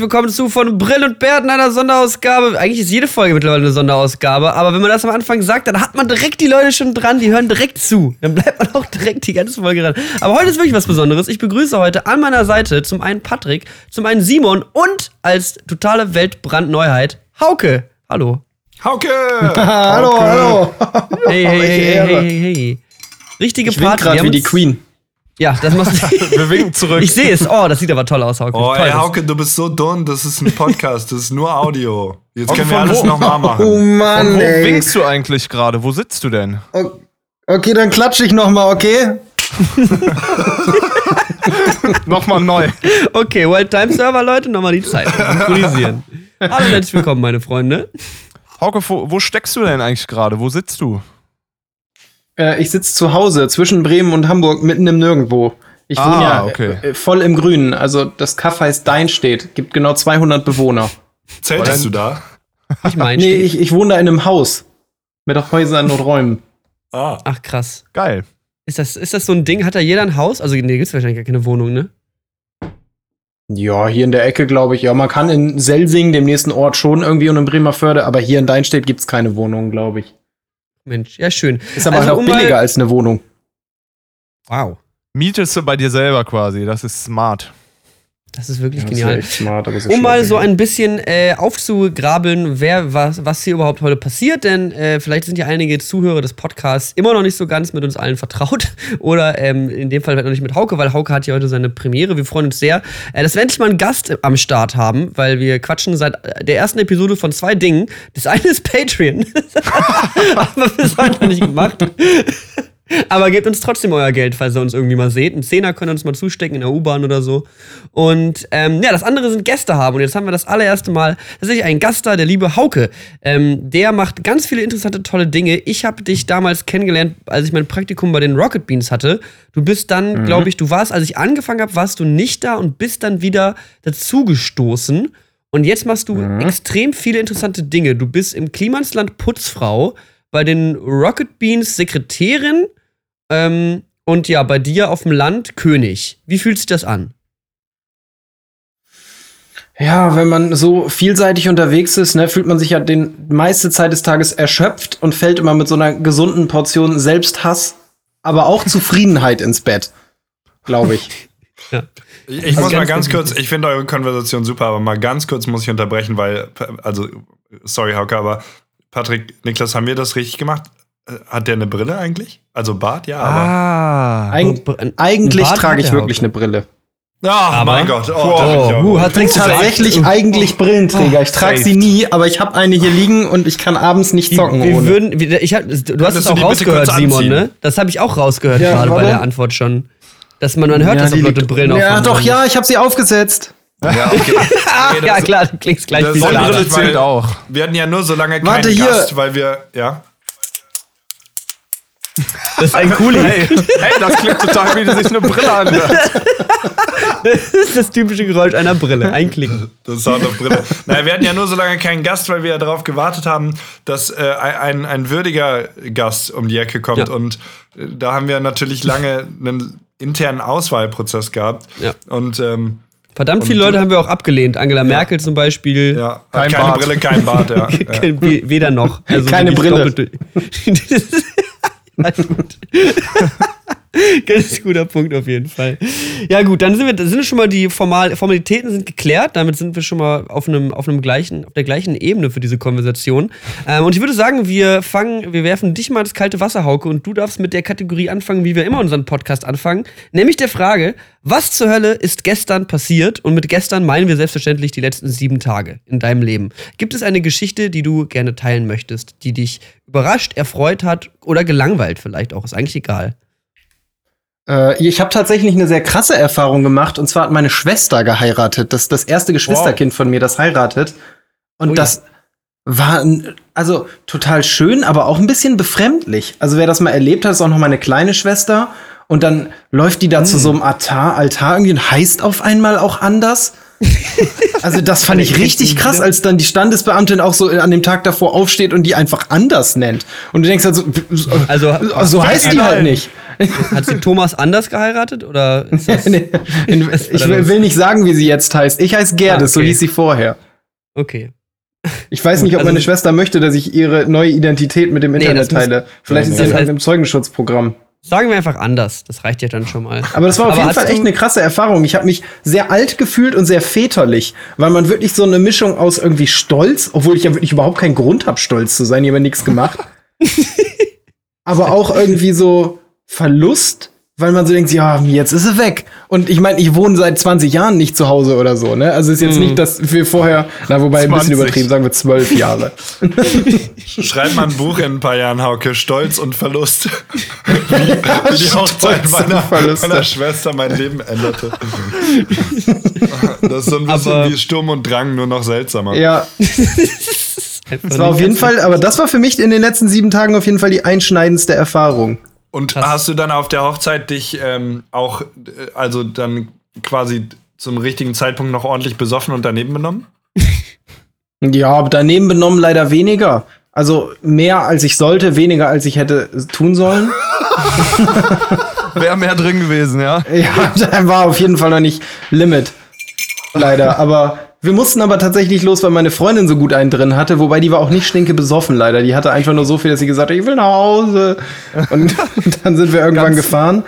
herzlich willkommen zu von Brill und Bärten einer Sonderausgabe. Eigentlich ist jede Folge mittlerweile eine Sonderausgabe, aber wenn man das am Anfang sagt, dann hat man direkt die Leute schon dran, die hören direkt zu. Dann bleibt man auch direkt die ganze Folge dran. Aber heute ist wirklich was Besonderes. Ich begrüße heute an meiner Seite zum einen Patrick, zum einen Simon und als totale Weltbrandneuheit Hauke. Hallo. Hauke! hallo, hallo. Hey, hey, hey, hey, hey, hey. Richtige Ich Party. grad Wir haben wie die Queen. Ja, das machst du. Wir winken zurück. Ich sehe es. Oh, das sieht aber toll aus, Hauke. Oh, toll, ey, Hauke, du bist so dumm. Das ist ein Podcast. Das ist nur Audio. Jetzt können wir von alles nochmal Oh machen. Mann, Wo ey. winkst du eigentlich gerade? Wo sitzt du denn? Okay, dann klatsche ich noch mal, okay? Nochmal neu. Okay, Wild Time Server, Leute, nochmal die Zeit. Synchronisieren. Hallo, herzlich willkommen, meine Freunde. Hauke, wo, wo steckst du denn eigentlich gerade? Wo sitzt du? Äh, ich sitze zu Hause zwischen Bremen und Hamburg mitten im Nirgendwo. Ich Ah, wohne ja okay. äh, voll im Grünen. Also das Kaff heißt Deinstedt. Gibt genau 200 Bewohner. Zeltest du da? Ich meine, Nee, ich, ich wohne da in einem Haus. Mit Häusern und Räumen. Ah. Ach, krass. Geil. Ist das, ist das so ein Ding? Hat da jeder ein Haus? Also, nee, gibt's wahrscheinlich gar keine Wohnung, ne? Ja, hier in der Ecke glaube ich. Ja, man kann in Selsing, dem nächsten Ort, schon irgendwie und in Bremerförde, aber hier in Deinstedt gibt's keine Wohnung, glaube ich. Mensch, ja, schön. Ist aber Also, auch um mal- billiger als eine Wohnung. Wow. Mietest du bei dir selber quasi. Das ist smart. Das ist wirklich Das ist genial. echt smart, aber Um mal so ein bisschen äh, aufzugrabeln, wer was, was hier überhaupt heute passiert, denn äh, vielleicht sind ja einige Zuhörer des Podcasts immer noch nicht so ganz mit uns allen vertraut oder ähm, in dem Fall vielleicht noch nicht mit Hauke, weil Hauke hat ja heute seine Premiere. Wir freuen uns sehr, äh, dass wir endlich mal einen Gast am Start haben, weil wir quatschen seit äh, der ersten Episode von zwei Dingen. Das eine ist Patreon, haben wir bis heute noch nicht gemacht. Aber gebt uns trotzdem euer Geld, falls ihr uns irgendwie mal seht. Ein Zehner könnt ihr uns mal zustecken in der U-Bahn oder so. Und ähm, ja, das andere sind Gäste haben. Und jetzt haben wir das allererste Mal tatsächlich einen Gast da, der liebe Hauke. Ähm, der macht ganz viele interessante, tolle Dinge. Ich habe dich damals kennengelernt, als ich mein Praktikum bei den Rocket Beans hatte. Du bist dann, glaube ich, du warst, als ich angefangen habe, warst du nicht da und bist dann wieder dazugestoßen. Und jetzt machst du extrem viele interessante Dinge. Du bist im Klimansland Putzfrau, bei den Rocket Beans Sekretärin ähm, und ja, bei dir auf dem Land König. Wie fühlt sich das an? Ja, wenn man so vielseitig unterwegs ist, ne, fühlt man sich ja den meiste Zeit des Tages erschöpft und fällt immer mit so einer gesunden Portion Selbsthass, aber auch Zufriedenheit ins Bett, glaube ich. Ich, ich muss mal ganz ganz wichtig. kurz, ich finde eure Konversation super, aber mal ganz kurz muss ich unterbrechen, weil, also, sorry, Hauke, aber Patrick, Niklas, haben wir das richtig gemacht? Äh, Hat der eine Brille eigentlich? Also Bart, ja, aber. Ah. Eig eigentlich Bart trage ich wirklich eine Brille. Ah, mein Gott. Oh, ich auch uh, hat Ich bin tatsächlich eigentlich Brillenträger. Ich trage sie nie, aber ich habe eine hier liegen und ich kann abends nicht zocken wir ohne. würden, wir, ich hab, du hast es auch rausgehört, Simon, ne? Das habe ich auch rausgehört Ja, gerade bei der Antwort schon. Dass man, man hört, dass die auch Leute Brillen Ja, aufhaben. doch, ja, ich habe sie aufgesetzt. Ja, okay. Ah, Nee, ja, das- klar, du klingst gleich das wie Brille zählt auch. Wir hatten ja nur so lange keinen Warte, hier. Gast, weil wir, ja. Das ist ein Kuli. Hey, hey, das klingt total wie sich eine Brille anhört. Das ist das typische Geräusch einer Brille. Einklicken. Das Sound auf Brille. naja, wir hatten ja nur so lange keinen Gast, weil wir ja darauf gewartet haben, dass äh, ein, ein würdiger Gast um die Ecke kommt. Ja. Und äh, da haben wir natürlich lange einen internen Auswahlprozess gehabt. Ja. Und ähm, Verdammt viele Leute haben wir auch abgelehnt. Angela Merkel zum Beispiel. ja, Kein keine Bart. Brille, kein Bart, ja. ja. We- Weder noch. Also Keine Brille. ist gut. Ganz guter Punkt auf jeden Fall. Ja gut, dann sind wir, sind schon mal die Formal, Formalitäten sind geklärt. Damit sind wir schon mal auf einem, auf einem gleichen, auf der gleichen Ebene für diese Konversation. Ähm, und ich würde sagen, wir fangen, wir werfen dich mal ins kalte Wasser, Hauke, und du darfst mit der Kategorie anfangen, wie wir immer unseren Podcast anfangen, nämlich der Frage: Was zur Hölle ist gestern passiert? Und mit gestern meinen wir selbstverständlich die letzten sieben Tage in deinem Leben. Gibt es eine Geschichte, die du gerne teilen möchtest, die dich überrascht, erfreut hat oder gelangweilt vielleicht auch? Ist eigentlich egal. Äh, ich habe tatsächlich eine sehr krasse Erfahrung gemacht. Und zwar hat meine Schwester geheiratet. Das das erste Geschwisterkind von mir, das heiratet. Und Ui. das war also total schön, aber auch ein bisschen befremdlich. Also wer das mal erlebt hat, ist auch noch meine kleine Schwester. Und dann läuft die da zu so einem Altar, Altar irgendwie und heißt auf einmal auch anders. Also das fand ich richtig krass, als dann die Standesbeamtin auch so an dem Tag davor aufsteht und die einfach anders nennt. Und du denkst halt so, Also, so heißt die halt nicht. hat sie Thomas anders geheiratet? Oder Nee, ich will, will nicht sagen, wie sie jetzt heißt. Ich heiße Gerdes, Ah, so okay. hieß sie vorher. Okay. Ich weiß nicht, ob Also- meine Schwester möchte, dass ich ihre neue Identität mit dem Nee, Internet muss- teile. Vielleicht Nee, ist nee. sie heißt- einem Zeugenschutzprogramm. Sagen wir einfach anders. Das reicht ja dann schon mal. Aber das war auf Aber jeden Fall echt eine krasse Erfahrung. Ich habe mich sehr alt gefühlt und sehr väterlich, weil man wirklich so eine Mischung aus irgendwie Stolz, obwohl ich ja wirklich überhaupt keinen Grund habe, stolz zu sein, ich habe nichts gemacht. aber auch irgendwie so Verlust, weil man so denkt, ja, jetzt ist sie weg. Und ich meine, ich wohne seit 20 Jahren nicht zu Hause oder so, ne? Also ist jetzt nicht, dass wir vorher, na, wobei ein 20. bisschen übertrieben, sagen wir zwölf Jahre. Schreib mal ein Buch in ein paar Jahren, Hauke. Stolz und Verlust. wie, wie die Hochzeit meiner, meiner Schwester mein Leben änderte. Das ist so ein bisschen Aber- wie Sturm und Drang, nur noch seltsamer. ja, das war auf jeden Fall, aber das war für mich in den letzten sieben Tagen auf jeden Fall die einschneidendste Erfahrung. Und Krass. hast du dann auf der Hochzeit dich ähm, auch, äh, also dann quasi zum richtigen Zeitpunkt noch ordentlich besoffen und daneben benommen? Ja, aber daneben benommen leider weniger. Also mehr als ich sollte, weniger als ich hätte tun sollen. Wäre mehr drin gewesen, ja. ja, da war auf jeden Fall noch nicht Limit. Leider. Aber wir mussten aber tatsächlich los, weil meine Freundin so gut einen drin hatte, wobei die war auch nicht stinke besoffen leider. Die hatte einfach nur so viel, dass sie gesagt hat, ich will nach Hause. Und dann sind wir irgendwann gefahren.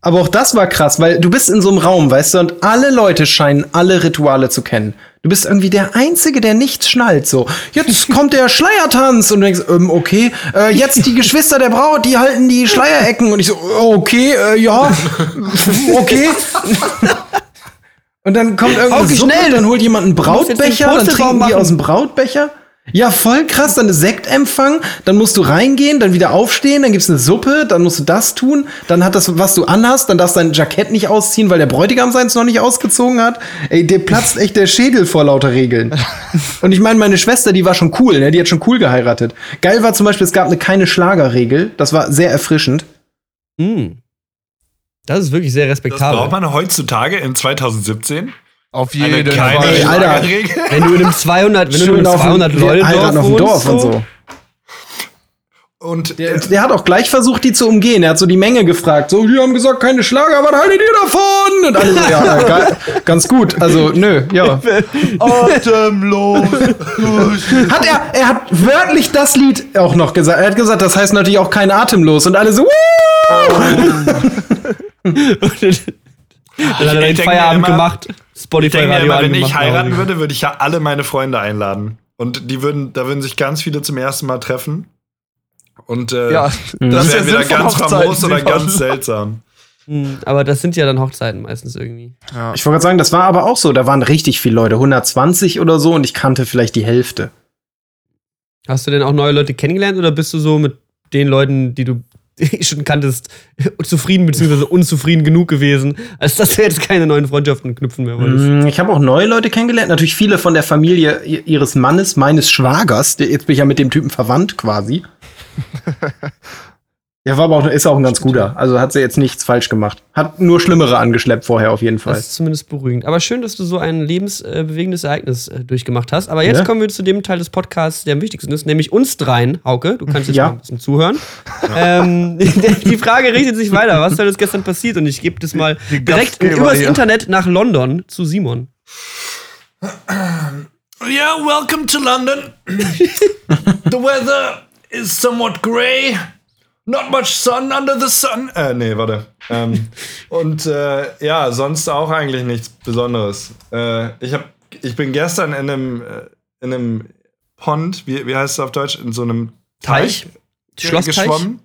Aber auch das war krass, weil du bist in so einem Raum, weißt du, und alle Leute scheinen alle Rituale zu kennen. Du bist irgendwie der Einzige, der nichts schnallt. So, jetzt kommt der Schleiertanz und du denkst, ähm, okay, äh, jetzt die Geschwister der Braut, die halten die Schleierecken und ich so, okay, äh, ja, okay. Und dann kommt Suppe, schnell! dann holt jemand einen Brautbecher, dann trinken die machen. aus dem Brautbecher. Ja, voll krass, dann eine Sektempfang, dann musst du reingehen, dann wieder aufstehen, dann gibt's eine Suppe, dann musst du das tun, dann hat das, was du anhast, dann darfst du dein Jackett nicht ausziehen, weil der Bräutigam seins noch nicht ausgezogen hat. Ey, dir platzt echt der Schädel vor lauter Regeln. Und ich meine, meine Schwester, die war schon cool, ne? Die hat schon cool geheiratet. Geil war zum Beispiel, es gab eine keine Schlagerregel, das war sehr erfrischend. Hm. Das ist wirklich sehr Das respektabel. braucht man heutzutage in 2017. Auf jeden Fall. Ey, Alter. Wenn du in einem 200, wenn du in Schön einem auf dem- 200 wir Leute heiraten auf Dorf und so. Und Der, der hat auch gleich versucht, die zu umgehen. Er hat so die Menge gefragt. So, die haben gesagt, keine Schlager, was haltet ihr davon? Und alle so, ja, äh, ga- ganz gut. Also, nö, ja. Atemlos. Hat er, er hat wörtlich das Lied auch noch gesagt. Er hat gesagt, das heißt natürlich auch kein Atemlos. Und alle so, Wuh! Dann hat er den Feierabend immer- gemacht. ich Spotify Radio immer, wenn ich heiraten würde, würde ich ja alle meine Freunde einladen. Und die würden, da würden sich ganz viele zum ersten Mal treffen. Und äh, Ja, das das ist wäre der wieder ganz Hochzeiten, famos oder ganz seltsam. Hm, Aber das sind ja dann Hochzeiten meistens irgendwie. Ich wollte gerade sagen, das war aber auch so. Da waren richtig viele Leute. 120 oder so. Und ich kannte vielleicht die Hälfte. Hast du denn auch neue Leute kennengelernt oder bist du so mit den Leuten, die du schon kanntest, zufrieden bzw. unzufrieden genug gewesen, als dass du jetzt keine neuen Freundschaften knüpfen mehr wolltest? Mm, Ich habe auch neue Leute kennengelernt. Natürlich viele von der Familie ihres Mannes, meines Schwagers. Der- Jetzt bin ich ja mit dem Typen verwandt quasi. Der war aber auch, ist auch ein ganz guter. Also hat sie jetzt nichts falsch gemacht. Hat nur Schlimmere angeschleppt vorher auf jeden Fall. Das ist zumindest beruhigend. Aber schön, dass du so ein lebensbewegendes Ereignis äh, durchgemacht hast. Aber jetzt Ja. kommen wir zu dem Teil des Podcasts, der am wichtigsten ist, nämlich uns dreien, Hauke. Du kannst jetzt Ja. mal ein bisschen zuhören. Ähm, die Frage richtet sich weiter. Was ist denn gestern passiert? Und ich gebe das mal Die direkt übers hier. Internet nach London zu Simon. Yeah, welcome to London. the weather is somewhat grey. Not much sun under the sun. Äh, nee, warte. Ähm, und äh, ja, sonst auch eigentlich nichts Besonderes. Äh, ich, hab, ich bin gestern in einem, äh, in einem Pond, wie, wie heißt es auf Deutsch? In so einem Teich? ge- Schlussteich? geschwommen.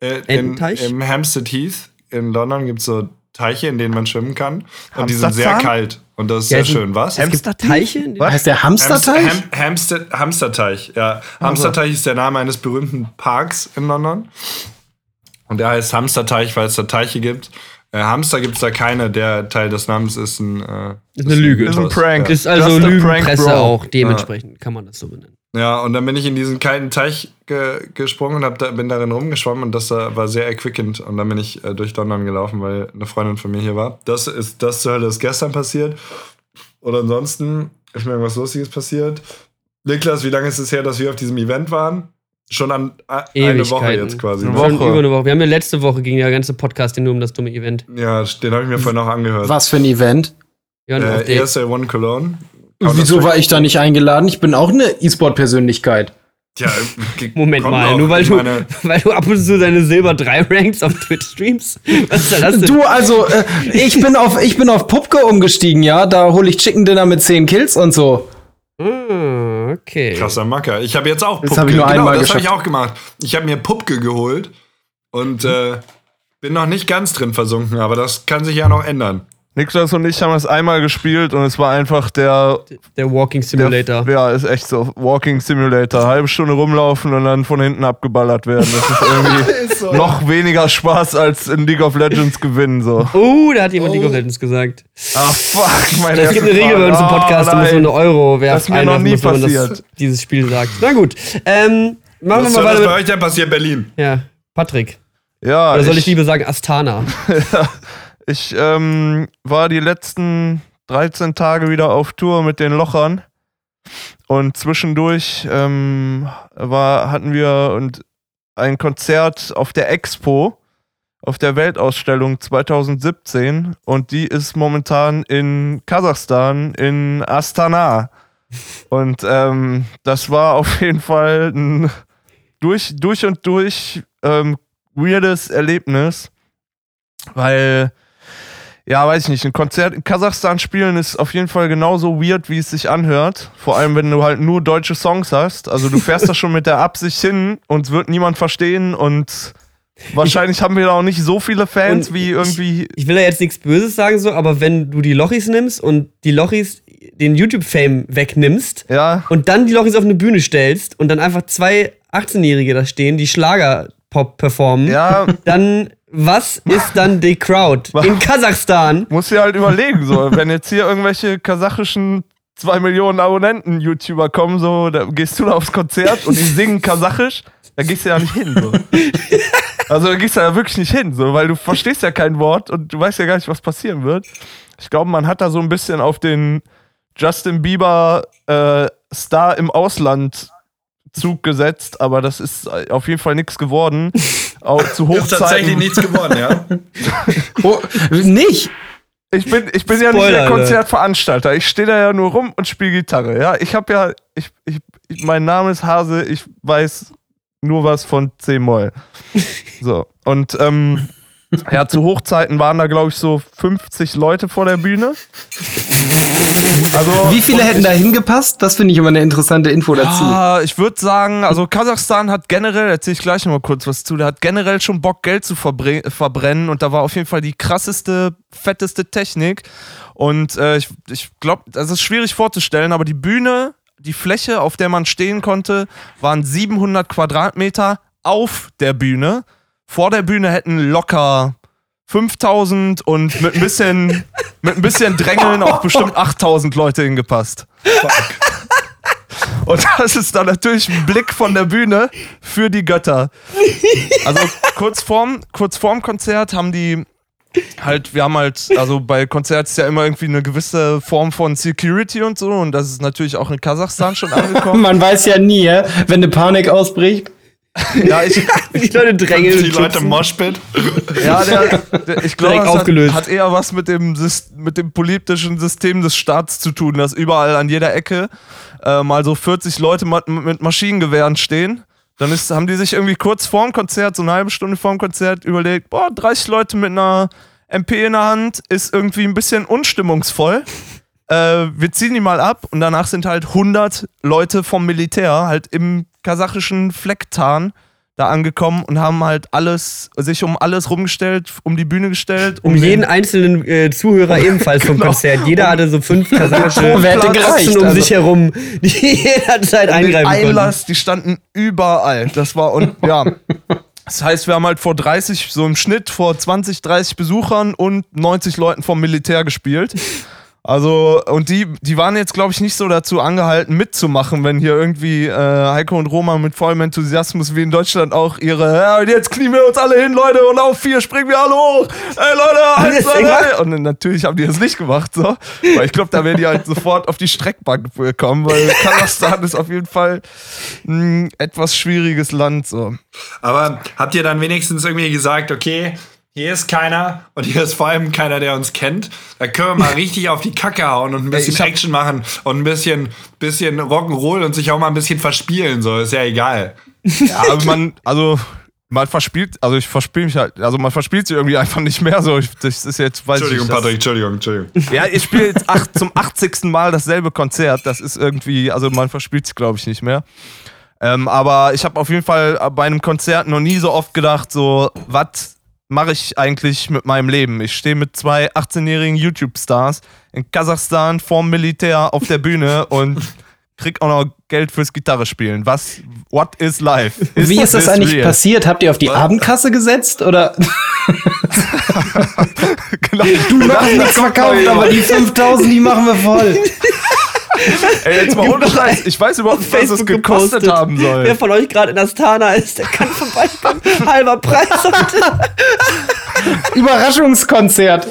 Äh, in? Im Hampstead Heath in London gibt es so Teiche, in denen man schwimmen kann. Und die sind sehr kalt. Und das ist Ja, sehr schön. Was? Es gibt da Teiche? in denen- Heißt der Hamsterteich? Ham, Hamster, Hamsterteich, ja. Hamsterteich ist der Name eines berühmten Parks in London. Und der heißt Hamsterteich, weil es da Teiche gibt. Äh, Hamster gibt es da keine. Der Teil des Namens ist ein. Äh, Ist eine Lüge. Ist ein Prank. Ja. Ist also Lügenpresse auch. Dementsprechend kann man das so benennen. Ja, und dann bin ich in diesen kalten Teich ge gesprungen und hab da, bin darin rumgeschwommen und das äh, war sehr erquickend. Und dann bin ich äh, durch London gelaufen, weil eine Freundin von mir hier war. Das ist das zur Hölle ist gestern passiert. oder ansonsten ist mir irgendwas Lustiges passiert. Niklas, wie lange ist es her, dass wir auf diesem Event waren? Schon an eine Woche jetzt quasi. Eine ne? Schon Woche. über eine Woche. Wir haben ja letzte Woche ging der ganze Podcast nur um das dumme Event. Ja, den habe ich mir vorhin auch angehört. Was für ein Event? Ja, und Äh, ESL One Cologne. Aber Wieso war ich da nicht eingeladen? Ich bin auch eine E-Sport-Persönlichkeit. Tja, ge- Moment mal, nur weil du, meine, weil du ab und zu deine Silber 3 rankst auf Twitch-Streams? Was ist das denn? Du, also, äh, ich bin auf, ich bin auf Pupke umgestiegen, ja. Da hole ich Chicken Dinner mit 10 Kills und so. Ah, okay. Krasser Macker. Ich habe jetzt auch Das Pupke. hab ich nur genau, einmal das habe ich auch gemacht. Ich habe mir Pupke geholt und äh, bin noch nicht ganz drin versunken, aber das kann sich ja noch ändern. Niklas und ich haben das einmal gespielt und es war einfach der. Der Walking Simulator. Der, ja, ist echt so. Walking Simulator. Halbe Stunde rumlaufen und dann von hinten abgeballert werden. Das ist irgendwie Ist so. noch weniger Spaß als in League of Legends gewinnen. So. Oh, da hat jemand League of Legends gesagt. Ach fuck, meine Es gibt eine Regel bei uns im Podcast, da muss man eine Euro werfen. Das ist mir noch nie man das, passiert. dieses Spiel sagt. Na gut. Ähm, machen Was wir mal das weiter bei mit. euch denn passieren, Berlin? Ja, Patrick. Ja, Oder soll ich lieber sagen Astana? Ich ähm, war die letzten 13 Tage wieder auf Tour mit den Lochern. Und zwischendurch ähm, war, hatten wir und ein Konzert auf der Expo, auf der Weltausstellung 2017. Und die ist momentan in Kasachstan, in Astana. Und ähm, das war auf jeden Fall ein durch, durch und durch ähm, weirdes Erlebnis. Weil, ja, weiß ich nicht, ein Konzert in Kasachstan spielen ist auf jeden Fall genauso weird, wie es sich anhört. Vor allem, wenn du halt nur deutsche Songs hast. Also du fährst da schon mit der Absicht hin und es wird niemand verstehen und wahrscheinlich haben wir da auch nicht so viele Fans wie irgendwie. Ich will da jetzt nichts Böses sagen, so, aber wenn du die Lochis nimmst und die Lochis den YouTube-Fame wegnimmst Ja, und dann die Lochis auf eine Bühne stellst und dann einfach zwei 18-Jährige da stehen, die Schlager-Pop performen, ja, dann was ist dann die Crowd in Kasachstan? muss dir halt überlegen, so, wenn jetzt hier irgendwelche kasachischen 2 Millionen Abonnenten YouTuber kommen, so, da gehst du da aufs Konzert und die singen kasachisch, da gehst du ja nicht hin, so. Also da gehst du ja wirklich nicht hin, so, weil du verstehst ja kein Wort und du weißt ja gar nicht, was passieren wird. Ich glaube, man hat da so ein bisschen auf den Justin Bieber äh, Star im Ausland Zug gesetzt, aber das ist auf jeden Fall nichts geworden. Auch zu Ist tatsächlich Hochzeiten. nichts geworden, ja? Oh, nicht? Ich bin, ich bin ja nicht Spoiler, der Alter. Konzertveranstalter. Ich stehe da ja nur rum und spiele Gitarre. Ja, ich habe ja, ich, ich, ich, mein Name ist Hase. Ich weiß nur was von C-Moll. So und ähm, ja, zu Hochzeiten waren da glaube ich so 50 Leute vor der Bühne. Also Wie viele hätten da hingepasst? Das finde ich immer eine interessante Info dazu. Ja, ich würde sagen, also Kasachstan hat generell, erzähle ich gleich noch mal kurz was zu, der hat generell schon Bock, Geld zu verbre verbrennen und da war auf jeden Fall die krasseste, fetteste Technik. Und äh, ich, ich glaube, das ist schwierig vorzustellen, aber die Bühne, die Fläche, auf der man stehen konnte, waren 700 Quadratmeter auf der Bühne. Vor der Bühne hätten locker 5000 und mit ein bisschen, mit ein bisschen Drängeln auch bestimmt 8000 Leute hingepasst. Und das ist dann natürlich ein Blick von der Bühne für die Götter. Also kurz vorm, kurz vorm Konzert haben die halt, wir haben halt, also bei Konzerten ist ja immer irgendwie eine gewisse Form von Security und so und das ist natürlich auch in Kasachstan schon angekommen. Man weiß ja nie, wenn eine Panik ausbricht. ja, ich, Die Leute drängeln. Die Leute im. Moshpit. ja der, der, ich glaube, Direkt das hat, aufgelöst. hat eher was mit dem, mit dem politischen System des Staats zu tun, dass überall an jeder Ecke äh, mal so 40 Leute ma- mit Maschinengewehren stehen. Dann ist, haben die sich irgendwie kurz vorm Konzert, so eine halbe Stunde vorm Konzert, überlegt, boah, 30 Leute mit einer MP in der Hand ist irgendwie ein bisschen unstimmungsvoll. Äh, wir ziehen die mal ab und danach sind halt 100 Leute vom Militär halt im kasachischen Flecktarn da angekommen und haben halt alles, sich um alles rumgestellt, um die Bühne gestellt. Um den- jeden einzelnen äh, Zuhörer ebenfalls vom Genau. Konzert. Jeder hatte so fünf kasachische Praxen um also. sich herum, die jederzeit den eingreifen konnten. Einlass, die standen überall. Das war und ja. Das heißt, wir haben halt vor 30, so im Schnitt vor 20, 30 Besuchern und 90 Leuten vom Militär gespielt. Also, und die, die waren jetzt, glaube ich, nicht so dazu angehalten, mitzumachen, wenn hier irgendwie äh, Heiko und Roma mit vollem Enthusiasmus wie in Deutschland auch ihre, ja, und jetzt knien wir uns alle hin, Leute, und auf vier springen wir alle hoch. Ey, Leute, eins, zwei, drei. Und dann natürlich haben die das nicht gemacht, so. Weil ich glaube, da wären die halt sofort auf die Streckbank gekommen, weil Kasachstan ist auf jeden Fall ein etwas schwieriges Land, so. Aber habt ihr dann wenigstens irgendwie gesagt, okay, hier ist keiner und hier ist vor allem keiner, der uns kennt. Da können wir mal richtig auf die Kacke hauen und ein bisschen hab- Action machen und ein bisschen, bisschen Rock'n'Roll und sich auch mal ein bisschen verspielen. So, ist ja egal. Ja, aber man, also, man verspielt, also ich verspiele mich halt, also man verspielt sich irgendwie einfach nicht mehr so. Ich, das ist jetzt, weiß Entschuldigung, ich nicht. Patrick, Entschuldigung, Entschuldigung. Das, ja, ich spiele jetzt acht, zum 80. Mal dasselbe Konzert. Das ist irgendwie, also man verspielt sich, glaube ich, nicht mehr. Ähm, aber ich habe auf jeden Fall bei einem Konzert noch nie so oft gedacht, so, was mache ich eigentlich mit meinem Leben? Ich stehe mit zwei 18-jährigen YouTube-Stars in Kasachstan vorm Militär auf der Bühne und krieg auch noch Geld fürs Gitarre spielen. Was, what is life? Wie ist das eigentlich real? passiert? Habt ihr auf die Abendkasse gesetzt oder genau. du noch nichts verkauft, aber die 5000, die machen wir voll. Ey, jetzt mal ohne Scheiß. Ich weiß überhaupt nicht, was es gekostet gepostet. haben soll. Wer von euch gerade in Astana ist, der kann vorbeikommen. Halber Preis. Überraschungskonzert.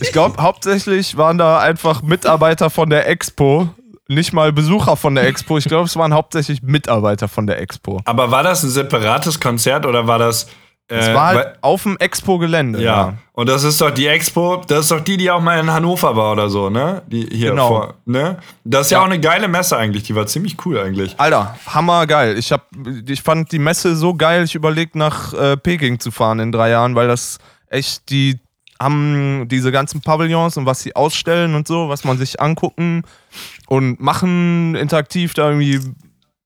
Ich glaube, hauptsächlich waren da einfach Mitarbeiter von der Expo. Nicht mal Besucher von der Expo. Ich glaube, es waren hauptsächlich Mitarbeiter von der Expo. Aber war das ein separates Konzert oder war das. Äh, Es war halt weil- auf dem Expo-Gelände. ja. Und das ist doch die Expo, das ist doch die, die auch mal in Hannover war oder so, ne? Die hier Genau. vor, ne? Das ist ja. Ja. auch eine geile Messe eigentlich, die war ziemlich cool eigentlich. Alter, hammergeil. Ich, hab, ich fand die Messe so geil, ich überlege nach äh, Peking zu fahren in drei Jahren, weil das echt, die haben diese ganzen Pavillons und was sie ausstellen und so, was man sich angucken und machen, interaktiv da irgendwie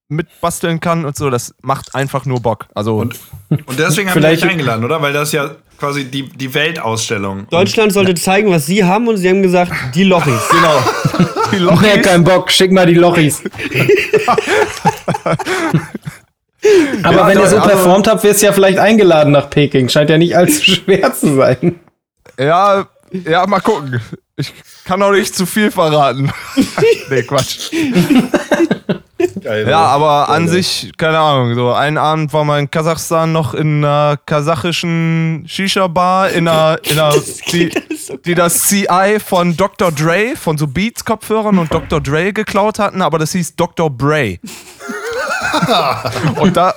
mitbasteln kann und so, das macht einfach nur Bock. Also, Und deswegen haben wir dich eingeladen, oder? Weil das ist ja quasi die, die Weltausstellung. Deutschland sollte zeigen, was sie haben und sie haben gesagt, die Lochis. genau. Die Nee, Lochis, kein Bock, schick mal die Lochis. Aber Ja, wenn ihr so aber- performt habt, wirst du ja vielleicht eingeladen nach Peking. Scheint ja nicht allzu schwer zu sein. ja, ja, mal gucken. Ich kann auch nicht zu viel verraten. nee, Quatsch. Geil, Ja, oder? aber an sich, keine Ahnung, so einen Abend war man in Kasachstan noch in einer kasachischen Shisha-Bar, in einer, in einer die, die das CI von Dr. Dre, von so Beats-Kopfhörern und Dr. Dre geklaut hatten, aber das hieß Dr. Bray. und da,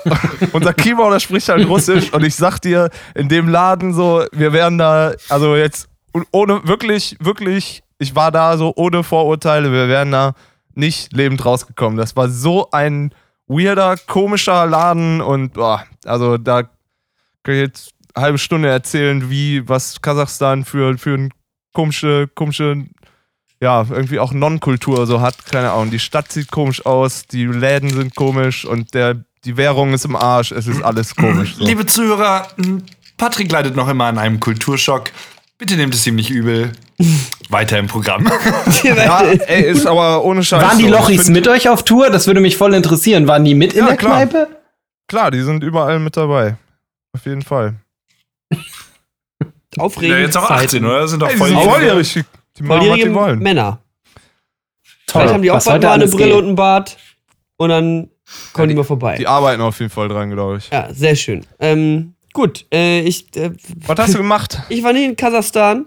unser Keyboarder spricht halt Russisch und ich sag dir, in dem Laden so, wir werden da, also jetzt, ohne, wirklich, wirklich, ich war da so ohne Vorurteile, wir wären da nicht lebend rausgekommen. Das war so ein weirder, komischer Laden und boah, also da kann ich jetzt eine halbe Stunde erzählen, wie, was Kasachstan für, für eine komische, komische, ja, irgendwie auch Non-Kultur so hat. Keine Ahnung. Die Stadt sieht komisch aus, die Läden sind komisch und der, die Währung ist im Arsch. Es ist alles komisch. So. Liebe Zuhörer, Patrick leidet noch immer an einem Kulturschock. Bitte nehmt es ihm nicht übel. Weiter im Programm. Ja, ey, ist aber ohne Scheiß. Waren die Lochis mit euch auf Tour? Das würde mich voll interessieren. Waren die mit in Ja, der klar. Kneipe? Klar, die sind überall mit dabei. Auf jeden Fall. Aufregend. ja, jetzt auch 18, oder? Das sind doch voll volljährig. Die, die machen, was die wollen. Männer. Toll. Vielleicht haben die auch bald mal eine Brille geht. und einen Bart und dann kommen die, mal vorbei. Die arbeiten auf jeden Fall dran, glaube ich. ja, sehr schön. Ähm, gut, äh, ich, äh, Was hast du gemacht? ich war nie in Kasachstan.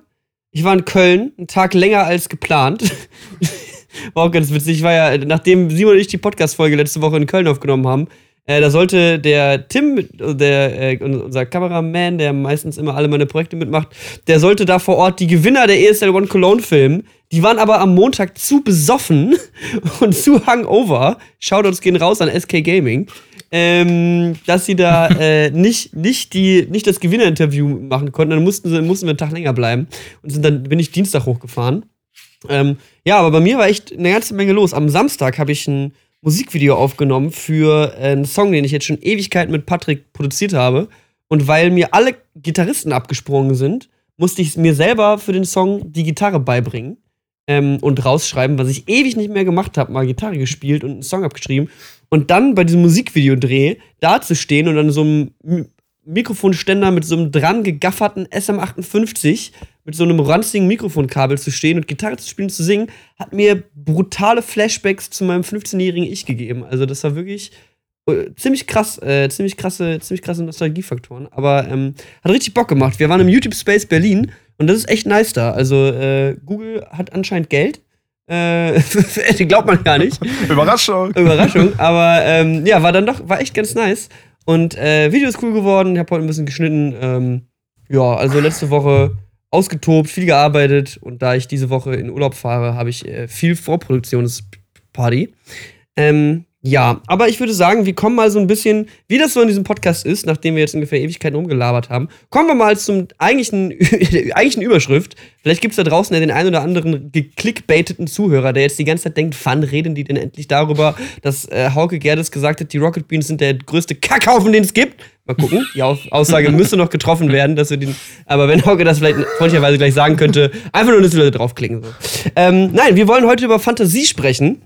Ich war in Köln, einen Tag länger als geplant. war auch ganz witzig. Ich war ja, nachdem Simon und ich die Podcast-Folge letzte Woche in Köln aufgenommen haben, äh, da sollte der Tim, der, äh, unser Kameraman, der meistens immer alle meine Projekte mitmacht, der sollte da vor Ort die Gewinner der ESL One Cologne filmen. Die waren aber am Montag zu besoffen und zu hungover. Shoutouts gehen raus an SK Gaming. Ähm, dass sie da äh, nicht, nicht, die, nicht das Gewinnerinterview machen konnten. Dann mussten, sie, mussten wir einen Tag länger bleiben. Und sind dann bin ich Dienstag hochgefahren. Ähm, ja, aber bei mir war echt eine ganze Menge los. Am Samstag habe ich ein Musikvideo aufgenommen für einen Song, den ich jetzt schon Ewigkeiten mit Patrick produziert habe. Und weil mir alle Gitarristen abgesprungen sind, musste ich mir selber für den Song die Gitarre beibringen ähm, und rausschreiben, was ich ewig nicht mehr gemacht habe. Mal Gitarre gespielt und einen Song abgeschrieben. Und dann bei diesem Musikvideodreh da zu stehen und an so einem Mi- Mikrofonständer mit so einem dran gegafferten SM58 mit so einem ranzigen Mikrofonkabel zu stehen und Gitarre zu spielen, zu singen, hat mir brutale Flashbacks zu meinem 15-jährigen Ich gegeben. Also das war wirklich äh, ziemlich krass, äh, ziemlich krasse, ziemlich krasse Nostalgiefaktoren. Aber ähm, hat richtig Bock gemacht. Wir waren im YouTube Space Berlin und das ist echt nice da. Also äh, Google hat anscheinend Geld. Äh, glaubt man gar nicht. Überraschung. Überraschung. Aber ähm, ja, war dann doch, war echt ganz nice. Und äh, Video ist cool geworden. Ich habe heute ein bisschen geschnitten. Ähm, ja, also letzte Woche ausgetobt, viel gearbeitet. Und da ich diese Woche in Urlaub fahre, habe ich äh, viel Vorproduktionsparty. Ähm, ja, aber ich würde sagen, wir kommen mal so ein bisschen, wie das so in diesem Podcast ist, nachdem wir jetzt ungefähr Ewigkeiten rumgelabert haben, kommen wir mal zum eigentlichen, eigentlichen Überschrift. Vielleicht gibt es da draußen ja den einen oder anderen geklickbaiteten Zuhörer, der jetzt die ganze Zeit denkt, wann reden die denn endlich darüber, dass äh, Hauke Gerdes gesagt hat, die Rocket Beans sind der größte Kackhaufen, den es gibt. Mal gucken, die Aussage müsste noch getroffen werden, dass wir den, aber wenn Hauke das vielleicht freundlicherweise gleich sagen könnte, einfach nur, dass die Leute draufklicken. So. Ähm, nein, wir wollen heute über Fantasie sprechen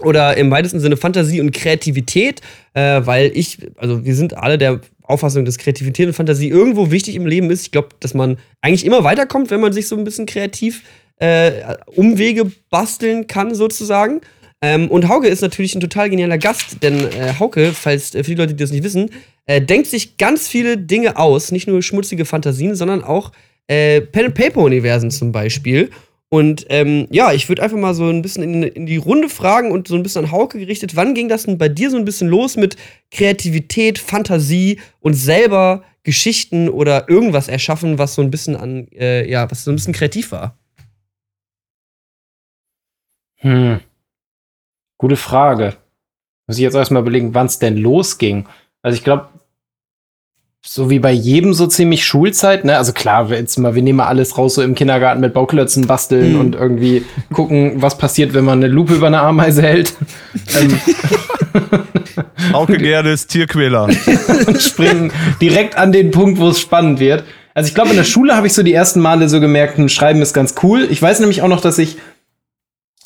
oder im weitesten Sinne Fantasie und Kreativität, äh, weil ich, also wir sind alle der Auffassung, dass Kreativität und Fantasie irgendwo wichtig im Leben ist. Ich glaube, dass man eigentlich immer weiterkommt, wenn man sich so ein bisschen kreativ äh, Umwege basteln kann, sozusagen. Ähm, und Hauke ist natürlich ein total genialer Gast, denn äh, Hauke, falls äh, für die Leute, die das nicht wissen, äh, denkt sich ganz viele Dinge aus, nicht nur schmutzige Fantasien, sondern auch äh, Pen-and-Paper-Universen zum Beispiel. Und ähm, ja, ich würde einfach mal so ein bisschen in, in, die Runde fragen und so ein bisschen an Hauke gerichtet. Wann ging das denn bei dir so ein bisschen los mit Kreativität, Fantasie und selber Geschichten oder irgendwas erschaffen, was so ein bisschen an, äh, ja, was so ein bisschen kreativ war? Hm. Gute Frage. Muss ich jetzt erstmal überlegen, wann es denn losging. Also ich glaube, so wie bei jedem so ziemlich Schulzeit, ne? Also klar, jetzt mal, wir nehmen mal alles raus, so im Kindergarten mit Bauklötzen basteln mhm. und irgendwie gucken, was passiert, wenn man eine Lupe über eine Ameise hält. ähm. Auke Gerdes Tierquäler. und springen direkt an den Punkt, wo es spannend wird. Also ich glaube, in der Schule habe ich so die ersten Male so gemerkt, ein Schreiben ist ganz cool. Ich weiß nämlich auch noch, dass ich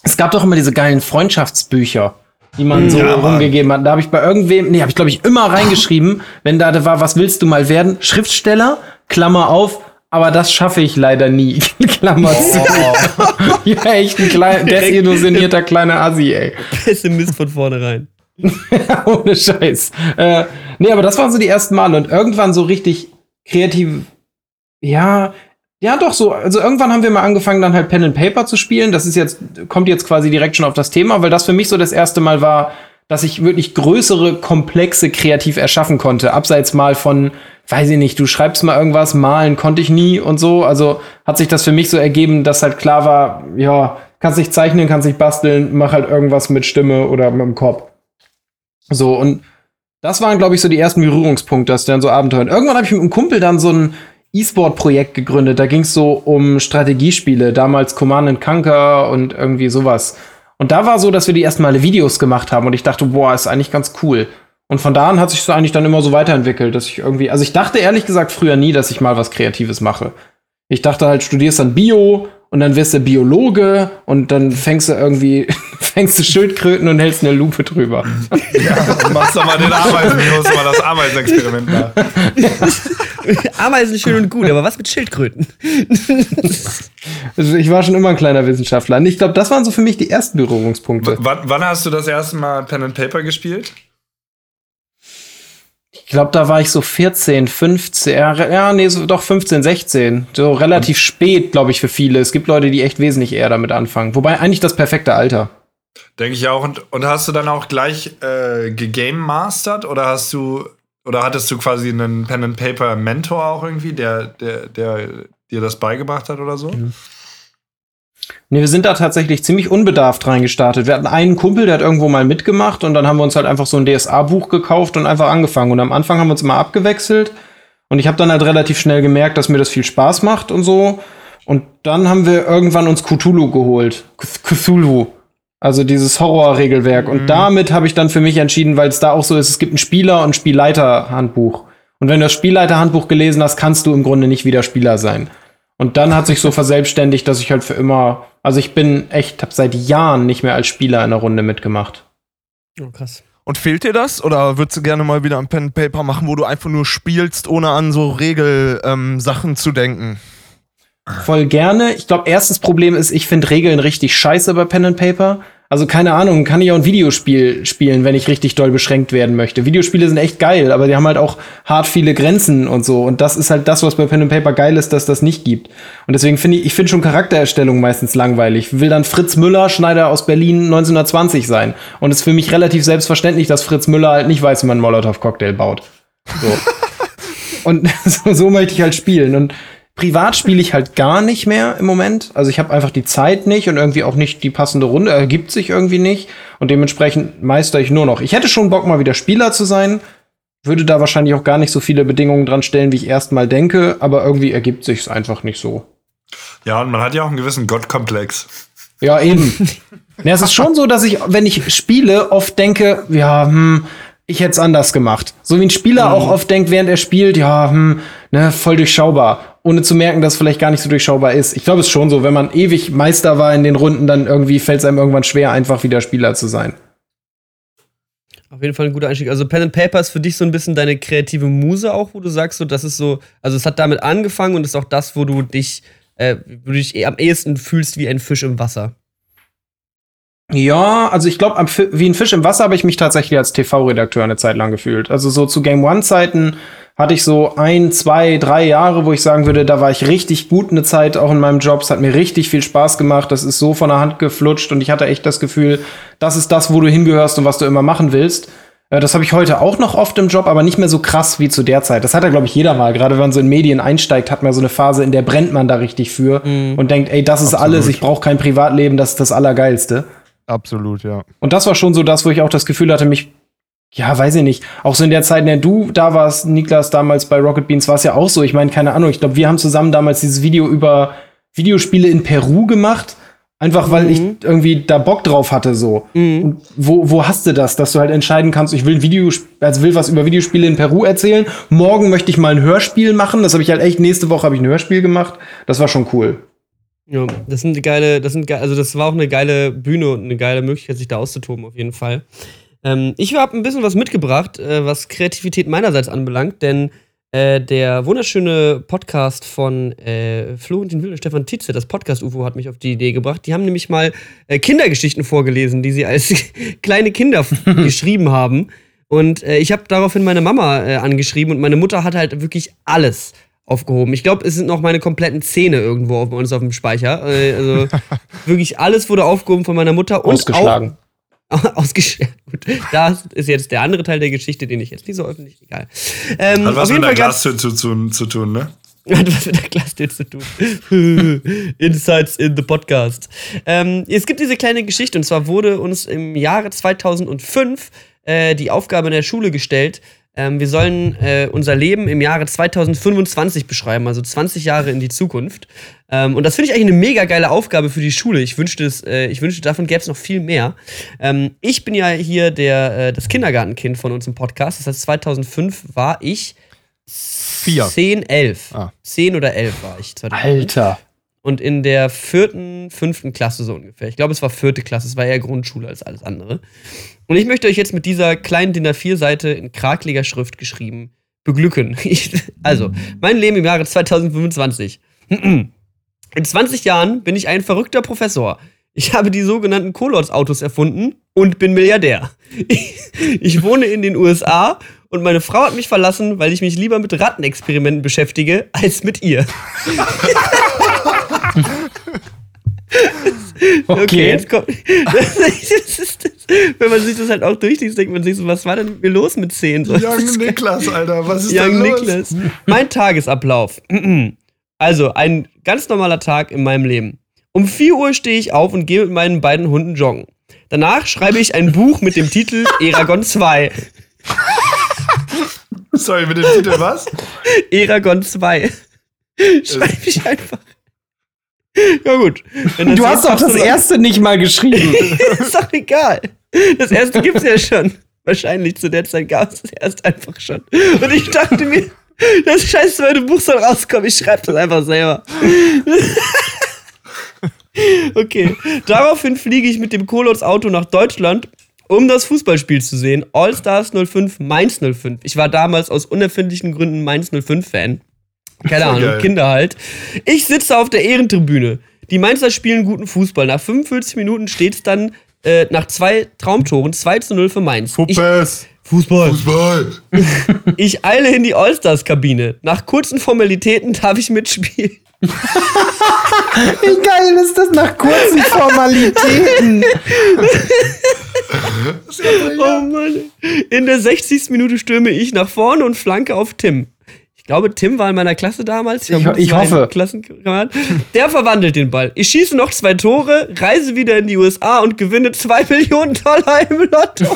es gab doch immer diese geilen Freundschaftsbücher die man so ja, rumgegeben hat. Da habe ich bei irgendwem, nee, habe ich glaube ich immer reingeschrieben, wenn da war, was willst du mal werden? Schriftsteller, Klammer auf, aber das schaffe ich leider nie. Klammer zu. Ja, echt ein klein, desillusionierter kleiner Assi, ey. Pessimist von vornherein. Ohne Scheiß. Äh, nee, aber das waren so die ersten Male und irgendwann so richtig kreativ. Ja, ja, doch so. Also irgendwann haben wir mal angefangen, dann halt Pen and Paper zu spielen. Das ist jetzt, kommt jetzt quasi direkt schon auf das Thema, weil das für mich so das erste Mal war, dass ich wirklich größere Komplexe kreativ erschaffen konnte. Abseits mal von, weiß ich nicht, du schreibst mal irgendwas, malen konnte ich nie und so. Also hat sich das für mich so ergeben, dass halt klar war, ja, kannst nicht zeichnen, kannst nicht basteln, mach halt irgendwas mit Stimme oder mit dem Kopf. So, und das waren, glaube ich, so die ersten Berührungspunkte, dass dann so Abenteuer. Irgendwann habe ich mit einem Kumpel dann so ein E-Sport-Projekt gegründet. Da ging es so um Strategiespiele, damals Command Conquer und irgendwie sowas. Und da war so, dass wir die ersten Male Videos gemacht haben und ich dachte, boah, ist eigentlich ganz cool. Und von da an hat sich so eigentlich dann immer so weiterentwickelt, dass ich irgendwie, also ich dachte ehrlich gesagt früher nie, dass ich mal was Kreatives mache. Ich dachte halt, studierst dann Bio und dann wirst du Biologe und dann fängst du irgendwie, fängst du Schildkröten und hältst eine Lupe drüber. Ja, und machst doch mal den Ameisen, mal das Ameisenexperiment da. Ameisen schön und gut, aber was mit Schildkröten? also ich war schon immer ein kleiner Wissenschaftler. Und ich glaube, das waren so für mich die ersten Berührungspunkte. W wann hast du das erste Mal Pen and Paper gespielt? Ich glaube, da war ich so 14, 15, ja, nee, so, doch 15, 16. So relativ mhm. spät, glaube ich, für viele. Es gibt Leute, die echt wesentlich eher damit anfangen. Wobei eigentlich das perfekte Alter. Denke ich auch. Und, und hast du dann auch gleich äh, gegame mastered oder hast du oder hattest du quasi einen Pen and Paper Mentor auch irgendwie, der, der, der dir das beigebracht hat oder so? Mhm. Nee, wir sind da tatsächlich ziemlich unbedarft reingestartet. Wir hatten einen Kumpel, der hat irgendwo mal mitgemacht und dann haben wir uns halt einfach so ein DSA-Buch gekauft und einfach angefangen. Und am Anfang haben wir uns immer abgewechselt. Und ich habe dann halt relativ schnell gemerkt, dass mir das viel Spaß macht und so. Und dann haben wir irgendwann uns Cthulhu geholt. Cthulhu. Also dieses Horrorregelwerk. Mhm. Und damit habe ich dann für mich entschieden, weil es da auch so ist, es gibt ein Spieler- und Spielleiter-Handbuch. Und wenn du das Spielleiter-Handbuch gelesen hast, kannst du im Grunde nicht wieder Spieler sein. Und dann hat sich so verselbstständigt, dass ich halt für immer, also ich bin echt, habe seit Jahren nicht mehr als Spieler in der Runde mitgemacht. Oh, krass. Und fehlt dir das? Oder würdest du gerne mal wieder ein Pen Paper machen, wo du einfach nur spielst, ohne an so Regelsachen ähm, zu denken? voll gerne. Ich glaube, erstes Problem ist, ich finde Regeln richtig scheiße bei Pen and Paper. Also keine Ahnung, kann ich auch ein Videospiel spielen, wenn ich richtig doll beschränkt werden möchte. Videospiele sind echt geil, aber die haben halt auch hart viele Grenzen und so. Und das ist halt das, was bei Pen and Paper geil ist, dass das nicht gibt. Und deswegen finde ich, ich finde schon Charaktererstellung meistens langweilig. Will dann Fritz Müller, Schneider aus Berlin 1920 sein. Und es ist für mich relativ selbstverständlich, dass Fritz Müller halt nicht weiß, wie man einen Molotow-Cocktail baut. So. und so, so möchte ich halt spielen. Und Privat spiele ich halt gar nicht mehr im Moment. Also ich habe einfach die Zeit nicht und irgendwie auch nicht die passende Runde. Ergibt sich irgendwie nicht. Und dementsprechend meister ich nur noch. Ich hätte schon Bock, mal wieder Spieler zu sein. Würde da wahrscheinlich auch gar nicht so viele Bedingungen dran stellen, wie ich erst mal denke. Aber irgendwie ergibt sich's einfach nicht so. Ja, und man hat ja auch einen gewissen Gottkomplex. Ja, eben. ja, es ist schon so, dass ich, wenn ich spiele, oft denke, ja, hm, ich hätte es anders gemacht. So wie ein Spieler mhm. auch oft denkt, während er spielt, ja, hm, ne, voll durchschaubar ohne zu merken, dass es vielleicht gar nicht so durchschaubar ist. Ich glaube, es ist schon so, wenn man ewig Meister war in den Runden, dann irgendwie fällt es einem irgendwann schwer, einfach wieder Spieler zu sein. Auf jeden Fall ein guter Einstieg. Also Pen and Paper ist für dich so ein bisschen deine kreative Muse auch, wo du sagst, so, das ist so, also es hat damit angefangen und ist auch das, wo du dich, äh, wo du dich am ehesten fühlst wie ein Fisch im Wasser. Ja, also ich glaube, wie ein Fisch im Wasser habe ich mich tatsächlich als TV-Redakteur eine Zeit lang gefühlt. Also so zu Game One-Zeiten hatte ich so ein, zwei, drei Jahre, wo ich sagen würde, da war ich richtig gut eine Zeit auch in meinem Job. Es hat mir richtig viel Spaß gemacht. Das ist so von der Hand geflutscht und ich hatte echt das Gefühl, das ist das, wo du hingehörst und was du immer machen willst. Äh, das habe ich heute auch noch oft im Job, aber nicht mehr so krass wie zu der Zeit. Das hat ja, glaube ich, jeder mal. Gerade wenn man so in Medien einsteigt, hat man so eine Phase, in der brennt man da richtig für mhm. und denkt, ey, das ist Absolut. alles, ich brauche kein Privatleben, das ist das Allergeilste. Absolut, ja. Und das war schon so das, wo ich auch das Gefühl hatte, mich, ja, weiß ich nicht, auch so in der Zeit, in der du da warst, Niklas, damals bei Rocket Beans, war es ja auch so. Ich meine, keine Ahnung, ich glaube, wir haben zusammen damals dieses Video über Videospiele in Peru gemacht. Einfach weil mhm. ich irgendwie da Bock drauf hatte, so. Mhm. wo, wo hast du das, dass du halt entscheiden kannst, ich will Video, also will was über Videospiele in Peru erzählen. Morgen möchte ich mal ein Hörspiel machen. Das habe ich halt echt, nächste Woche habe ich ein Hörspiel gemacht. Das war schon cool. Ja, das sind geile, das sind ge also das war auch eine geile Bühne und eine geile Möglichkeit, sich da auszutoben, auf jeden Fall. Ähm, ich habe ein bisschen was mitgebracht, äh, was Kreativität meinerseits anbelangt, denn äh, der wunderschöne Podcast von äh, Florentin Will und Stefan Tietze, das Podcast-UFO, hat mich auf die Idee gebracht. Die haben nämlich mal äh, Kindergeschichten vorgelesen, die sie als kleine Kinder geschrieben haben. Und äh, ich habe daraufhin meine Mama äh, angeschrieben und meine Mutter hat halt wirklich alles aufgehoben. Ich glaube, es sind noch meine kompletten Zähne irgendwo bei uns auf dem Speicher. Äh, also wirklich alles wurde aufgehoben von meiner Mutter. Und Ausgeschlagen. Auch, ausgeschlagen. Gut, das ist jetzt der andere Teil der Geschichte, den ich jetzt nicht so öffentlich, egal. Ähm, Hat was mit der Glastür zu, zu, zu tun, ne? Hat was mit der Glastür zu tun. Insights in the Podcast. Ähm, es gibt diese kleine Geschichte und zwar wurde uns im Jahre 2005 äh, die Aufgabe in der Schule gestellt, wir sollen äh, unser Leben im Jahre 2025 beschreiben, also 20 Jahre in die Zukunft. Ähm, und das finde ich eigentlich eine mega geile Aufgabe für die Schule. Ich wünschte, es, äh, ich wünschte davon gäbe es noch viel mehr. Ähm, ich bin ja hier der, äh, das Kindergartenkind von uns im Podcast. Das heißt, 2005 war ich Vier. 10, 11. Ah. 10 oder 11 war ich. 2005. Alter. Und in der vierten, fünften Klasse so ungefähr. Ich glaube, es war vierte Klasse. Es war eher Grundschule als alles andere. Und ich möchte euch jetzt mit dieser kleinen DIN A4-Seite in krakeliger Schrift geschrieben beglücken. Ich, also, mein Leben im Jahre 2025. In 20 Jahren bin ich ein verrückter Professor. Ich habe die sogenannten Kolots-Autos erfunden und bin Milliardär. Ich, ich, wohne in den USA und meine Frau hat mich verlassen, weil ich mich lieber mit Rattenexperimenten beschäftige als mit ihr. okay. okay, jetzt kommt. Das ist, das, wenn man sich das halt auch durchliest, denkt man sich so, was war denn mit mir los mit 10? So, Young Niklas, Alter, was ist Young denn los? Niklas. Mein Tagesablauf. Also, ein ganz normaler Tag in meinem Leben. Um 4 Uhr stehe ich auf und gehe mit meinen beiden Hunden joggen. Danach schreibe ich ein Buch mit dem Titel Eragon 2. Sorry, mit dem Titel was? Eragon 2. Schreibe ich einfach. Ja, gut. Du hast doch das erste nicht mal geschrieben. ist doch egal. Das erste gibt's ja schon. Wahrscheinlich zu der Zeit gab es das erste einfach schon. Und ich dachte mir, das scheiß zweite Buch soll rauskommen. Ich schreibe das einfach selber. okay. Daraufhin fliege ich mit dem Kolots Auto nach Deutschland, um das Fußballspiel zu sehen. All Stars 05, Mainz 05. Ich war damals aus unerfindlichen Gründen Mainz 05 Fan. Keine Ahnung, Geil. Kinder halt. Ich sitze auf der Ehrentribüne. Die Mainzer spielen guten Fußball. Nach 45 Minuten steht es dann äh, nach zwei Traumtoren 2 zu 0 für Mainz. Ich, Puppes. Fußball. Fußball. Ich eile in die Allstars-Kabine. Nach kurzen Formalitäten darf ich mitspielen. Wie geil ist das nach kurzen Formalitäten? Oh Mann. In der 60. Minute stürme ich nach vorne und flanke auf Tim. Ich glaube, Tim war in meiner Klasse damals. Ich- ich ein hoffe. Klassenkamerad. Der verwandelt den Ball. Ich schieße noch zwei Tore, reise wieder in die USA und gewinne zwei Millionen Dollar im Lotto.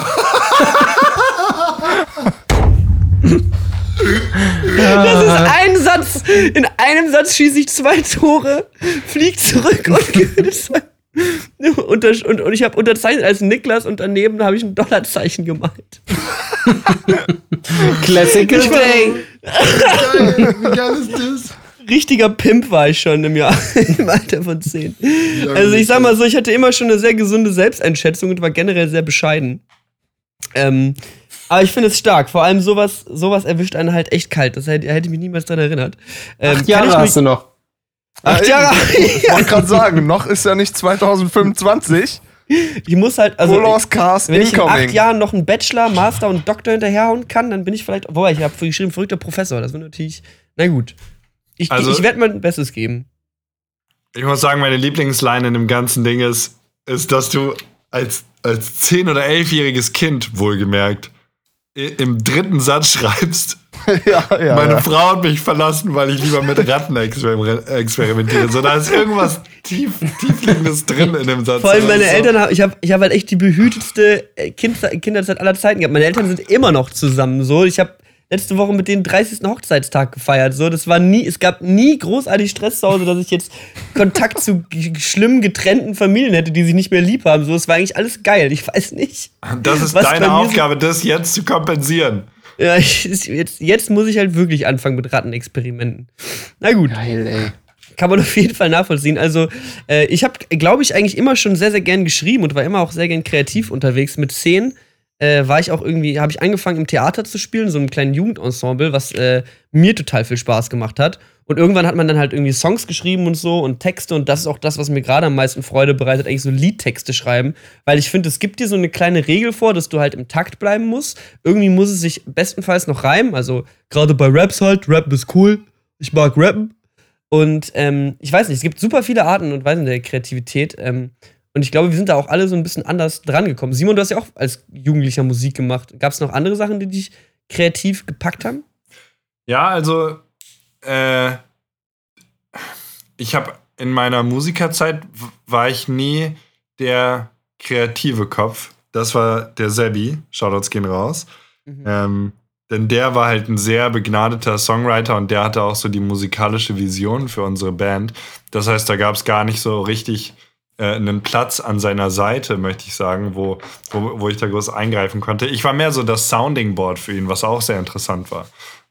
Das ist ein Satz. In einem Satz schieße ich zwei Tore, flieg zurück und gewinne zwei. Und, und ich habe unterzeichnet als Niklas und daneben habe ich ein Dollarzeichen gemalt. Classical Day. Geil. Wie geil ist das? Richtiger Pimp war ich schon im Jahr, im Alter von 10. Also ich sag mal so, ich hatte immer schon eine sehr gesunde Selbsteinschätzung und war generell sehr bescheiden. Ähm, aber ich finde es stark. Vor allem sowas, sowas erwischt einen halt echt kalt. Das hätte, hätte ich mich niemals dran erinnert. Ähm, Acht Jahre ich hast du noch. Acht Jahre. Ich wollte gerade sagen, noch ist ja nicht 2025. Ich muss halt, also Cast wenn ich in incoming. acht Jahren noch einen Bachelor, Master und Doktor hinterherhauen kann, dann bin ich vielleicht, wobei ich habe geschrieben, verrückter Professor. Das wird natürlich, na gut. Ich, Also- ich werde mein Bestes geben. Ich muss sagen, meine Lieblingsline in dem ganzen Ding ist, ist, dass du als, als 10- oder 11-jähriges Kind, wohlgemerkt, im dritten Satz schreibst, ja, ja, meine ja. Frau hat mich verlassen, weil ich lieber mit Ratten exper experimentiere. So, da ist irgendwas tief, tiefliegendes drin in dem Satz. Vor allem meine so- Eltern, haben- ich habe ich hab halt echt die behütetste äh, kind, Kinderzeit aller Zeiten gehabt. Meine Eltern sind immer noch zusammen. So, ich habe letzte Woche mit denen 30. Hochzeitstag gefeiert. So, das war nie, es gab nie großartig Stress zu Hause, dass ich jetzt Kontakt zu g- schlimm getrennten Familien hätte, die sich nicht mehr lieb haben. So, es war eigentlich alles geil. Ich weiß nicht. Das ist deine mir so- Aufgabe, das jetzt zu kompensieren. Ja, ich, jetzt, jetzt muss ich halt wirklich anfangen mit Rattenexperimenten. Na gut. Geil, ey. Kann man auf jeden Fall nachvollziehen. Also, äh, ich habe, glaube ich, eigentlich immer schon sehr, sehr gern geschrieben und war immer auch sehr gern kreativ unterwegs. Mit zehn äh, war ich auch irgendwie, habe ich angefangen im Theater zu spielen, so einem kleinen Jugendensemble, was äh, mir total viel Spaß gemacht hat. Und irgendwann hat man dann halt irgendwie Songs geschrieben und so und Texte und das ist auch das, was mir gerade am meisten Freude bereitet, eigentlich so Liedtexte schreiben. Weil ich finde, es gibt dir so eine kleine Regel vor, dass du halt im Takt bleiben musst. Irgendwie muss es sich bestenfalls noch reimen. Also gerade bei Raps halt, Rap ist cool. Ich mag Rappen. Und ähm, ich weiß nicht, es gibt super viele Arten und Weisen der Kreativität. Ähm, und ich glaube, wir sind da auch alle so ein bisschen anders dran gekommen. Simon, du hast ja auch als Jugendlicher Musik gemacht. Gab es noch andere Sachen, die dich kreativ gepackt haben? Ja, also äh, ich habe in meiner Musikerzeit war ich nie der kreative Kopf. Das war der Sebi. Shoutouts gehen raus. Ähm, denn der war halt ein sehr begnadeter Songwriter und der hatte auch so die musikalische Vision für unsere Band. Das heißt, da gab es gar nicht so richtig einen Platz an seiner Seite, möchte ich sagen, wo, wo, wo ich da groß eingreifen konnte. Ich war mehr so das Sounding Board für ihn, was auch sehr interessant war.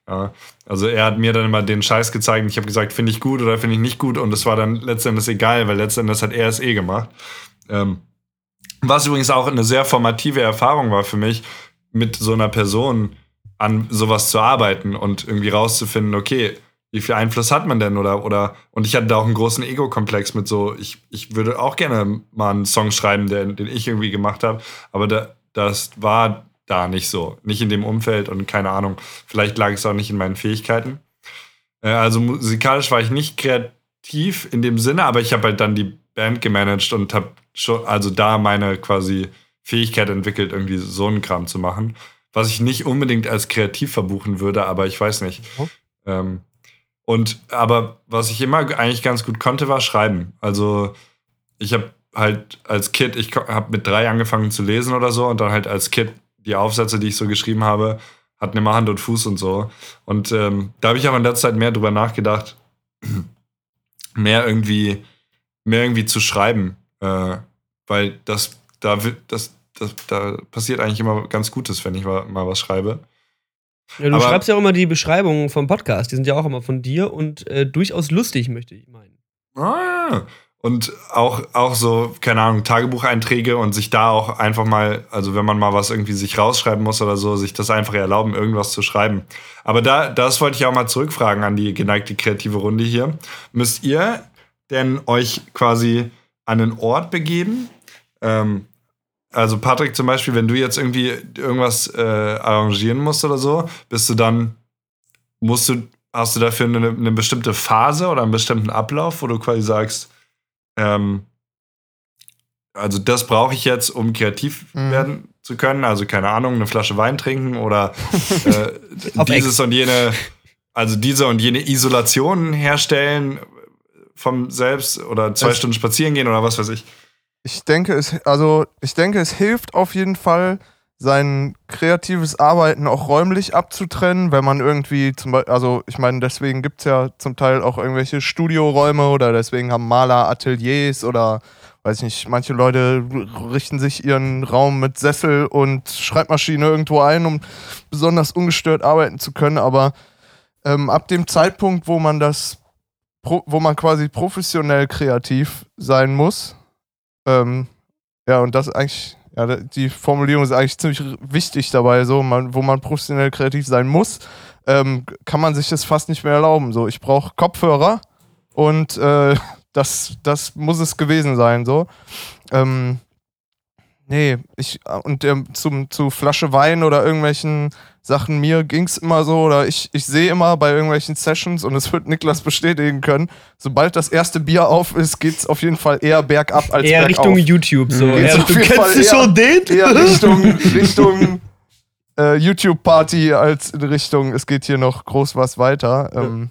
Ja, also er hat mir dann immer den Scheiß gezeigt und ich habe gesagt, finde ich gut oder finde ich nicht gut und es war dann letztendlich egal, weil letztendlich hat er es eh gemacht. Ähm, was übrigens auch eine sehr formative Erfahrung war für mich, mit so einer Person an sowas zu arbeiten und irgendwie rauszufinden, okay, wie viel Einfluss hat man denn oder oder und ich hatte da auch einen großen Ego-Komplex mit so, ich, ich würde auch gerne mal einen Song schreiben, den, den ich irgendwie gemacht habe, aber da, das war da nicht so, nicht in dem Umfeld und keine Ahnung, vielleicht lag es auch nicht in meinen Fähigkeiten. Äh, also musikalisch war ich nicht kreativ in dem Sinne, aber ich habe halt dann die Band gemanagt und habe schon also da meine quasi Fähigkeit entwickelt, irgendwie so einen Kram zu machen, was ich nicht unbedingt als kreativ verbuchen würde, aber ich weiß nicht. Mhm. Ähm, und aber was ich immer eigentlich ganz gut konnte, war schreiben. Also ich habe halt als Kid, ich habe mit drei angefangen zu lesen oder so und dann halt als Kid die Aufsätze, die ich so geschrieben habe, hatten immer Hand und Fuß und so. Und ähm, da habe ich auch in der Zeit mehr drüber nachgedacht, mehr irgendwie, mehr irgendwie zu schreiben, äh, weil das da das, das da passiert eigentlich immer ganz Gutes, wenn ich mal was schreibe. Ja, du Aber- schreibst ja auch immer die Beschreibungen vom Podcast. Die sind ja auch immer von dir und äh, durchaus lustig, möchte ich meinen. Ah, und auch, auch so, keine Ahnung, Tagebucheinträge und sich da auch einfach mal, also wenn man mal was irgendwie sich rausschreiben muss oder so, sich das einfach erlauben, irgendwas zu schreiben. Aber da, das wollte ich auch mal zurückfragen an die geneigte kreative Runde hier. Müsst ihr denn euch quasi an einen Ort begeben? Ähm, also Patrick zum Beispiel, wenn du jetzt irgendwie irgendwas äh, arrangieren musst oder so, bist du dann, musst du, hast du dafür eine, eine bestimmte Phase oder einen bestimmten Ablauf, wo du quasi sagst, ähm, also das brauche ich jetzt, um kreativ mhm. werden zu können. Also keine Ahnung, eine Flasche Wein trinken oder äh, dieses und jene, also diese und jene Isolation herstellen vom Selbst oder zwei es Stunden spazieren gehen oder was weiß ich. Ich denke, es, also ich denke, es hilft auf jeden Fall, sein kreatives Arbeiten auch räumlich abzutrennen, wenn man irgendwie zum Beispiel, also ich meine, deswegen gibt es ja zum Teil auch irgendwelche Studioräume oder deswegen haben Maler Ateliers oder weiß ich nicht, manche Leute richten sich ihren Raum mit Sessel und Schreibmaschine irgendwo ein, um besonders ungestört arbeiten zu können, aber ähm, ab dem Zeitpunkt, wo man das, wo man quasi professionell kreativ sein muss, ähm, ja, und das eigentlich ja, die Formulierung ist eigentlich ziemlich wichtig dabei, so, man, wo man professionell kreativ sein muss, ähm, kann man sich das fast nicht mehr erlauben. So, ich brauche Kopfhörer und äh, das, das muss es gewesen sein, so. Ähm, nee, ich, und ähm, zum, zu Flasche Wein oder irgendwelchen Sachen, mir ging es immer so, oder ich, ich sehe immer bei irgendwelchen Sessions, und es wird Niklas bestätigen können, sobald das erste Bier auf ist, geht es auf jeden Fall eher bergab als eher bergauf. Richtung YouTube. So. Ja, du jeden kennst Fall du eher- schon den? Eher Richtung, Richtung äh, YouTube-Party als in Richtung, es geht hier noch groß was weiter. Ähm,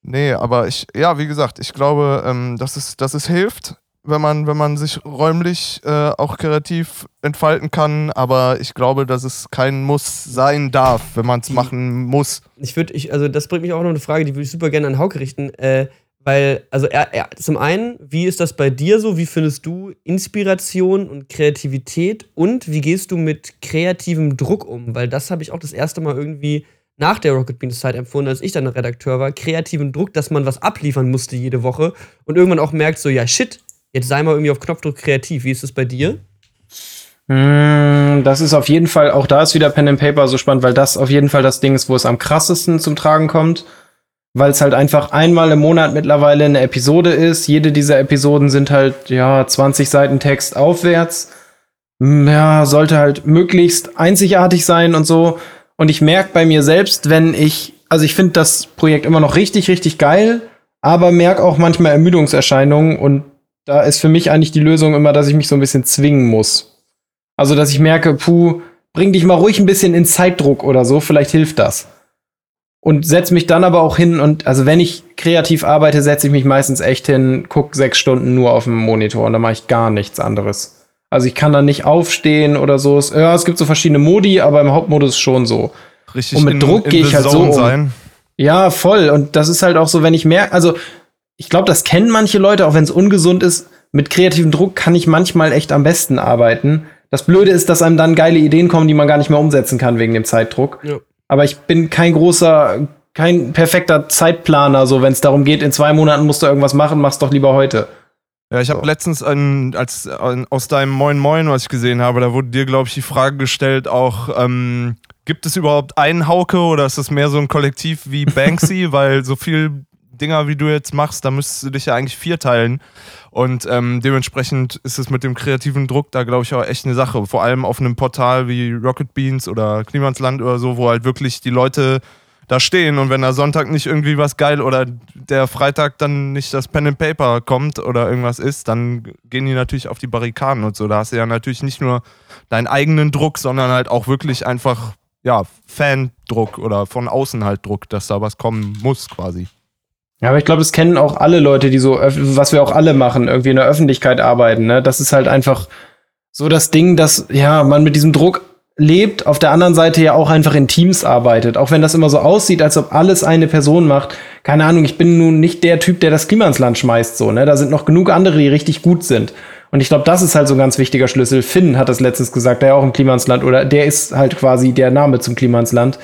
nee, aber ich, ja, wie gesagt, ich glaube, ähm, dass, es, dass es hilft, wenn man, wenn man sich räumlich äh, auch kreativ entfalten kann, aber ich glaube, dass es kein Muss sein darf, wenn man es machen muss. Ich würde, ich, also das bringt mich auch noch eine Frage, die würde ich super gerne an Hauke richten. Äh, weil, also er, er, zum einen, wie ist das bei dir so? Wie findest du Inspiration und Kreativität? Und wie gehst du mit kreativem Druck um? Weil das habe ich auch das erste Mal irgendwie nach der Rocket Beans Zeit empfunden, als ich dann Redakteur war. Kreativen Druck, dass man was abliefern musste jede Woche und irgendwann auch merkt, so, ja, shit, jetzt sei mal irgendwie auf Knopfdruck kreativ. Wie ist das bei dir? Mm, Das ist auf jeden Fall, auch da ist wieder Pen and Paper so spannend, weil das auf jeden Fall das Ding ist, wo es am krassesten zum Tragen kommt. Weil es halt einfach einmal im Monat mittlerweile eine Episode ist. Jede dieser Episoden sind halt, ja, 20 Seiten Text aufwärts. Mm, Ja, sollte halt möglichst einzigartig sein und so. Und ich merke bei mir selbst, wenn ich, also ich finde das Projekt immer noch richtig, richtig geil, aber merke auch manchmal Ermüdungserscheinungen und da ist für mich eigentlich die Lösung immer, dass ich mich so ein bisschen zwingen muss. Also, dass ich merke, puh, bring dich mal ruhig ein bisschen in Zeitdruck oder so, vielleicht hilft das. Und setz mich dann aber auch hin und, also wenn ich kreativ arbeite, setze ich mich meistens echt hin, guck sechs Stunden nur auf dem Monitor und dann mache ich gar nichts anderes. Also ich kann dann nicht aufstehen oder so. Es, ja, es gibt so verschiedene Modi, aber im Hauptmodus schon so. Richtig Und mit Druck gehe ich halt so um. sein. Ja, voll. Und das ist halt auch so, wenn ich merke, also ich glaube, das kennen manche Leute, auch wenn es ungesund ist. Mit kreativem Druck kann ich manchmal echt am besten arbeiten. Das Blöde ist, dass einem dann geile Ideen kommen, die man gar nicht mehr umsetzen kann wegen dem Zeitdruck. Ja. Aber ich bin kein großer, kein perfekter Zeitplaner. So, wenn es darum geht, in zwei Monaten musst du irgendwas machen, mach's doch lieber heute. Ja, ich habe So. letztens ein, als, ein, aus deinem Moin Moin, was ich gesehen habe, da wurde dir, glaube ich, die Frage gestellt, auch, ähm, gibt es überhaupt einen Hauke oder ist es mehr so ein Kollektiv wie Banksy? Weil so viel Dinger, wie du jetzt machst, da müsstest du dich ja eigentlich vierteilen. Und ähm, dementsprechend ist es mit dem kreativen Druck da, glaube ich, auch echt eine Sache. Vor allem auf einem Portal wie Rocket Beans oder Klimansland oder so, wo halt wirklich die Leute da stehen und wenn da Sonntag nicht irgendwie was geil oder der Freitag dann nicht das Pen and Paper kommt oder irgendwas ist, dann gehen die natürlich auf die Barrikaden und so. Da hast du ja natürlich nicht nur deinen eigenen Druck, sondern halt auch wirklich einfach, ja, Fan-Druck oder von außen halt Druck, dass da was kommen muss quasi. Ja, aber ich glaube, das kennen auch alle Leute, die so, was wir auch alle machen, irgendwie in der Öffentlichkeit arbeiten. Ne? Das ist halt einfach so das Ding, dass ja man mit diesem Druck lebt, auf der anderen Seite ja auch einfach in Teams arbeitet. Auch wenn das immer so aussieht, als ob alles eine Person macht. Keine Ahnung, ich bin nun nicht der Typ, der das Klima ins Land schmeißt, so, ne? Da sind noch genug andere, die richtig gut sind. Und ich glaube, das ist halt so ein ganz wichtiger Schlüssel. Finn hat das letztens gesagt, der ja auch im Klima ins Land, oder der ist halt quasi der Name zum Klima ins Land,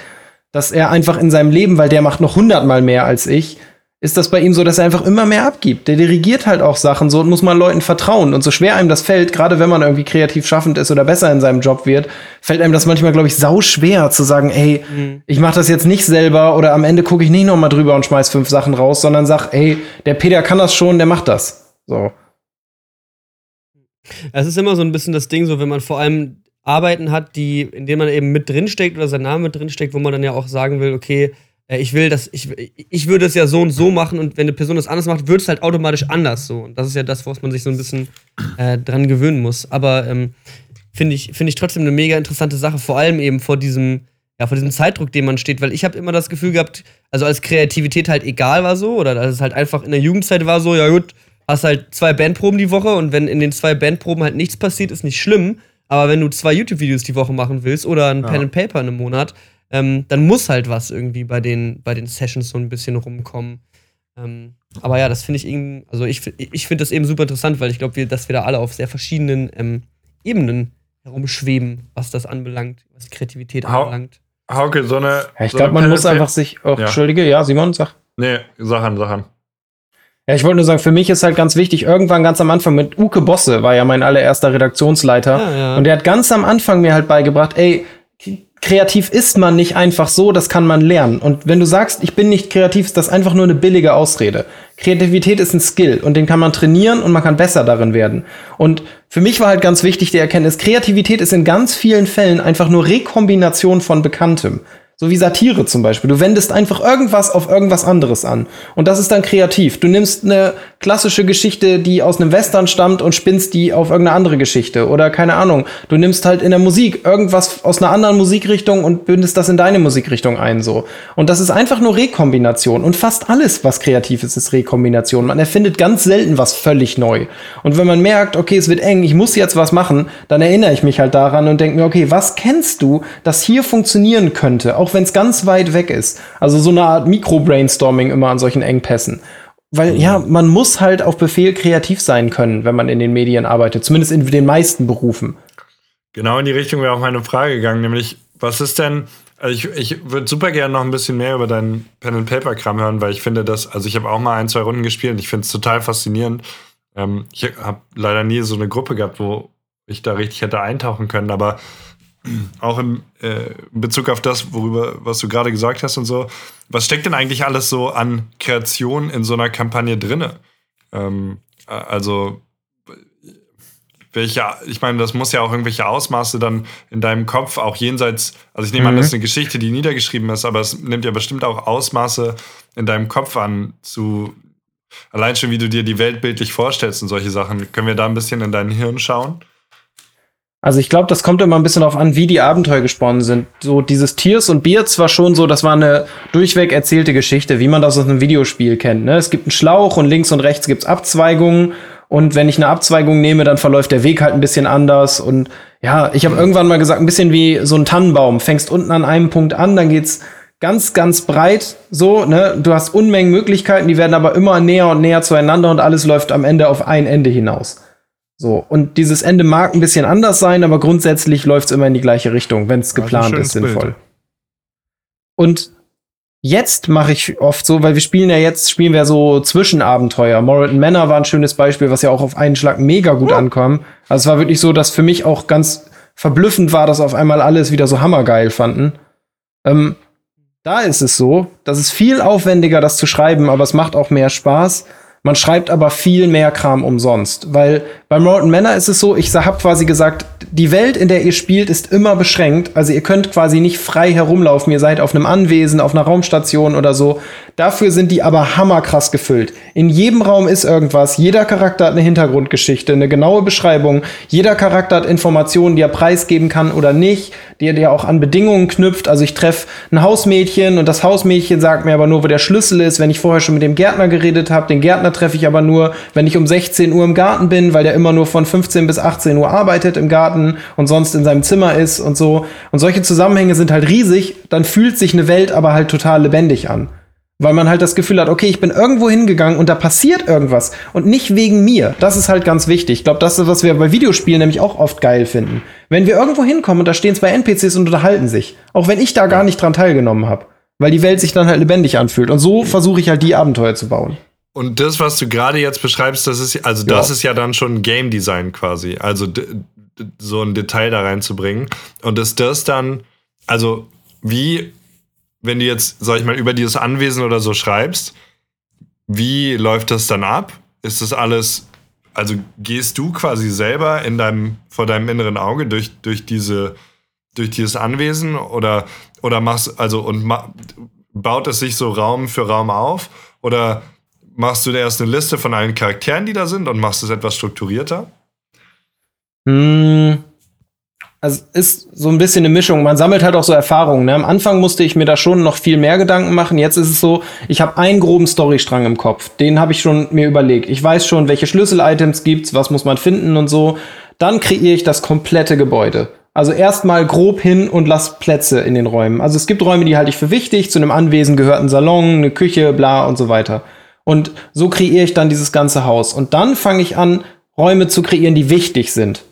dass er einfach in seinem Leben, weil der macht noch hundertmal mehr als ich, ist das bei ihm so, dass er einfach immer mehr abgibt. Der dirigiert halt auch Sachen so und muss man Leuten vertrauen. Und so schwer einem das fällt, gerade wenn man irgendwie kreativ schaffend ist oder besser in seinem Job wird, fällt einem das manchmal, glaube ich, sau schwer zu sagen, ey, mhm. ich mache das jetzt nicht selber oder am Ende gucke ich nicht noch mal drüber und schmeiß fünf Sachen raus, sondern sag, ey, der Peter kann das schon, der macht das. So. Es ist immer so ein bisschen das Ding, so wenn man vor allem Arbeiten hat, die, in denen man eben mit drinsteckt oder sein Name mit drinsteckt, wo man dann ja auch sagen will, okay, ich will das, ich, ich würde es ja so und so machen und wenn eine Person das anders macht, wird es halt automatisch anders so. Und das ist ja das, was man sich so ein bisschen äh, dran gewöhnen muss. Aber ähm, finde ich, find ich trotzdem eine mega interessante Sache, vor allem eben vor diesem, ja, vor diesem Zeitdruck, dem man steht, weil ich habe immer das Gefühl gehabt, also als Kreativität halt egal war so, oder als es halt einfach in der Jugendzeit war so, ja gut, hast halt zwei Bandproben die Woche und wenn in den zwei Bandproben halt nichts passiert, ist nicht schlimm. Aber wenn du zwei YouTube-Videos die Woche machen willst oder ein ja. Pen and Paper in einem Monat, ähm, dann muss halt was irgendwie bei den, bei den Sessions so ein bisschen rumkommen. Ähm, aber ja, das finde ich irgendwie, also ich, ich finde das eben super interessant, weil ich glaube, dass wir da alle auf sehr verschiedenen ähm, Ebenen herumschweben, was das anbelangt, was Kreativität ha anbelangt. Hauke, so eine. Ja, ich so glaube, man muss einfach sich auch. Ja. Entschuldige, ja, Simon, sag. Nee, Sachen, Sachen. Ja, ich wollte nur sagen, für mich ist halt ganz wichtig, irgendwann ganz am Anfang mit Uke Bosse, war ja mein allererster Redaktionsleiter. Ja, ja. Und der hat ganz am Anfang mir halt beigebracht, ey, kreativ ist man nicht einfach so, das kann man lernen. Und wenn du sagst, ich bin nicht kreativ, ist das einfach nur eine billige Ausrede. Kreativität ist ein Skill und den kann man trainieren und man kann besser darin werden. Und für mich war halt ganz wichtig die Erkenntnis, Kreativität ist in ganz vielen Fällen einfach nur Rekombination von Bekanntem. So wie Satire zum Beispiel. Du wendest einfach irgendwas auf irgendwas anderes an. Und das ist dann kreativ. Du nimmst eine klassische Geschichte, die aus einem Western stammt und spinnst die auf irgendeine andere Geschichte. Oder keine Ahnung. Du nimmst halt in der Musik irgendwas aus einer anderen Musikrichtung und bündest das in deine Musikrichtung ein, so. Und das ist einfach nur Rekombination. Und fast alles, was kreativ ist, ist Rekombination. Man erfindet ganz selten was völlig neu. Und wenn man merkt, okay, es wird eng, ich muss jetzt was machen, dann erinnere ich mich halt daran und denke mir, okay, was kennst du, das hier funktionieren könnte? Auch auch wenn es ganz weit weg ist. Also so eine Art Mikro-Brainstorming immer an solchen Engpässen. Weil ja, man muss halt auf Befehl kreativ sein können, wenn man in den Medien arbeitet, zumindest in den meisten Berufen. Genau in die Richtung wäre auch meine Frage gegangen, nämlich, was ist denn, also ich, ich würde super gerne noch ein bisschen mehr über deinen Pen-and-Paper-Kram hören, weil ich finde das, also ich habe auch mal ein, zwei Runden gespielt und ich finde es total faszinierend. Ähm, ich habe leider nie so eine Gruppe gehabt, wo ich da richtig hätte eintauchen können, aber auch im äh, Bezug auf das, worüber, was du gerade gesagt hast und so, was steckt denn eigentlich alles so an Kreation in so einer Kampagne drinne? Ähm, also welche, ich meine, das muss ja auch irgendwelche Ausmaße dann in deinem Kopf, auch jenseits, also ich nehme mhm. an, das ist eine Geschichte, die niedergeschrieben ist, aber es nimmt ja bestimmt auch Ausmaße in deinem Kopf an, zu allein schon, wie du dir die Welt bildlich vorstellst und solche Sachen. Können wir da ein bisschen in dein Hirn schauen? Also ich glaube, das kommt immer ein bisschen darauf an, wie die Abenteuer gesponnen sind. So dieses Tiers und Bier zwar schon so, das war eine durchweg erzählte Geschichte, wie man das aus einem Videospiel kennt. Ne? Es gibt einen Schlauch und links und rechts gibt's Abzweigungen. Und wenn ich eine Abzweigung nehme, dann verläuft der Weg halt ein bisschen anders. Und ja, ich habe irgendwann mal gesagt, ein bisschen wie so ein Tannenbaum. Fängst unten an einem Punkt an, dann geht's ganz, ganz breit so. Ne? Du hast Unmengen Möglichkeiten, die werden aber immer näher und näher zueinander und alles läuft am Ende auf ein Ende hinaus. So, und dieses Ende mag ein bisschen anders sein, aber grundsätzlich läuft es immer in die gleiche Richtung, wenn es geplant ist, sinnvoll. Bild. Und jetzt mache ich oft so, weil wir spielen ja jetzt, spielen wir so Zwischenabenteuer. Moreton Manor war ein schönes Beispiel, was ja auch auf einen Schlag mega gut ja. ankam. Also es war wirklich so, dass für mich auch ganz verblüffend war, dass auf einmal alles wieder so hammergeil fanden. Ähm, da ist es so, das ist viel aufwendiger, das zu schreiben, aber es macht auch mehr Spaß. Man schreibt aber viel mehr Kram umsonst, weil bei Morton Manor ist es so, ich habe quasi gesagt, die Welt, in der ihr spielt, ist immer beschränkt. Also ihr könnt quasi nicht frei herumlaufen. Ihr seid auf einem Anwesen, auf einer Raumstation oder so. Dafür sind die aber hammerkrass gefüllt. In jedem Raum ist irgendwas. Jeder Charakter hat eine Hintergrundgeschichte, eine genaue Beschreibung. Jeder Charakter hat Informationen, die er preisgeben kann oder nicht, die er auch an Bedingungen knüpft. Also ich treffe ein Hausmädchen und das Hausmädchen sagt mir aber nur, wo der Schlüssel ist, wenn ich vorher schon mit dem Gärtner geredet habe. Den Gärtner treffe ich aber nur, wenn ich um 16 Uhr im Garten bin, weil der immer nur von 15 bis 18 Uhr arbeitet im Garten und sonst in seinem Zimmer ist und so. Und solche Zusammenhänge sind halt riesig. Dann fühlt sich eine Welt aber halt total lebendig an. Weil man halt das Gefühl hat, okay, ich bin irgendwo hingegangen und da passiert irgendwas und nicht wegen mir. Das ist halt ganz wichtig. Ich glaube, das ist, was wir bei Videospielen nämlich auch oft geil finden. Wenn wir irgendwo hinkommen und da stehen zwei NPCs und unterhalten sich, auch wenn ich da gar nicht dran teilgenommen habe. weil die Welt sich dann halt lebendig anfühlt. Und so versuche ich halt die Abenteuer zu bauen. Und das, was du gerade jetzt beschreibst, das ist also das Ja. ist ja dann schon Game Design quasi. Also so ein Detail da reinzubringen. Und ist das dann, also wie, wenn du jetzt, sag ich mal, über dieses Anwesen oder so schreibst, wie läuft das dann ab? Ist das alles, also gehst du quasi selber in deinem, vor deinem inneren Auge durch, durch diese, durch dieses Anwesen oder, oder machst, also und ma, baut es sich so Raum für Raum auf? Oder machst du erst eine Liste von allen Charakteren, die da sind und machst es etwas strukturierter? Hm. Also ist so ein bisschen eine Mischung. Man sammelt halt auch so Erfahrungen. Ne? Am Anfang musste ich mir da schon noch viel mehr Gedanken machen. Jetzt ist es so, ich habe einen groben Storystrang im Kopf. Den habe ich schon mir überlegt. Ich weiß schon, welche Schlüssel-Items gibt's, was muss man finden und so. Dann kreiere ich das komplette Gebäude. Also erstmal grob hin und lass Plätze in den Räumen. Also es gibt Räume, die halte ich für wichtig. Zu einem Anwesen gehört ein Salon, eine Küche, bla und so weiter. Und so kreiere ich dann dieses ganze Haus. Und dann fange ich an, Räume zu kreieren, die wichtig sind.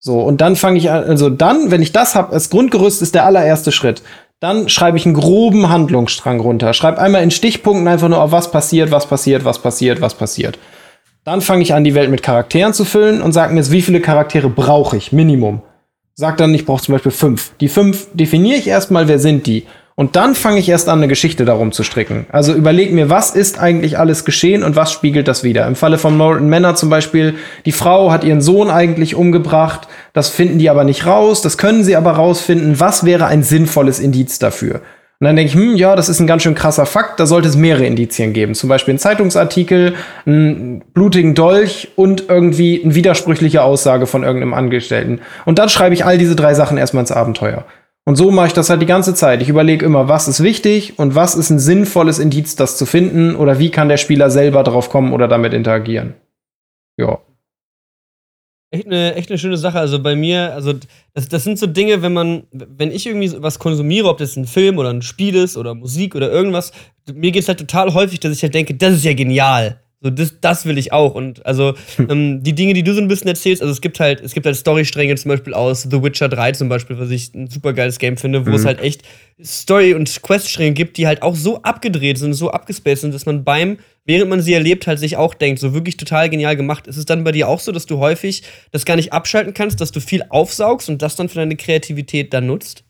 So, und dann fange ich an, also dann, wenn ich das habe, als Grundgerüst ist der allererste Schritt. Dann schreibe ich einen groben Handlungsstrang runter. Schreibe einmal in Stichpunkten einfach nur auf was passiert, was passiert, was passiert, was passiert. Dann fange ich an, die Welt mit Charakteren zu füllen und sage mir jetzt, wie viele Charaktere brauche ich? Minimum. Sag dann, ich brauche zum Beispiel fünf. Die fünf definiere ich erstmal, wer sind die? Und dann fange ich erst an, eine Geschichte darum zu stricken. Also überleg mir, was ist eigentlich alles geschehen und was spiegelt das wieder? Im Falle von Morton Manor zum Beispiel, die Frau hat ihren Sohn eigentlich umgebracht. Das finden die aber nicht raus. Das können sie aber rausfinden. Was wäre ein sinnvolles Indiz dafür? Und dann denke ich, hm, ja, das ist ein ganz schön krasser Fakt. Da sollte es mehrere Indizien geben. Zum Beispiel ein Zeitungsartikel, einen blutigen Dolch und irgendwie eine widersprüchliche Aussage von irgendeinem Angestellten. Und dann schreibe ich all diese drei Sachen erstmal ins Abenteuer. Und so mache ich das halt die ganze Zeit. Ich überlege immer, was ist wichtig und was ist ein sinnvolles Indiz, das zu finden oder wie kann der Spieler selber drauf kommen oder damit interagieren. Ja. Echt eine, echt eine schöne Sache. Also bei mir, also das, das sind so Dinge, wenn man, wenn ich irgendwie was konsumiere, ob das ein Film oder ein Spiel ist oder Musik oder irgendwas, mir geht es halt total häufig, dass ich halt denke, das ist ja genial. So, das, das will ich auch. Und also ähm, die Dinge, die du so ein bisschen erzählst, also es gibt halt, es gibt halt Storystränge zum Beispiel aus The Witcher 3 zum Beispiel, was ich ein super geiles Game finde, wo es halt echt Story- und Queststränge gibt, die halt auch so abgedreht sind, so abgespaced sind, dass man beim, während man sie erlebt, halt sich auch denkt, so wirklich total genial gemacht. Ist es dann bei dir auch so, dass du häufig das gar nicht abschalten kannst, dass du viel aufsaugst und das dann für deine Kreativität dann nutzt?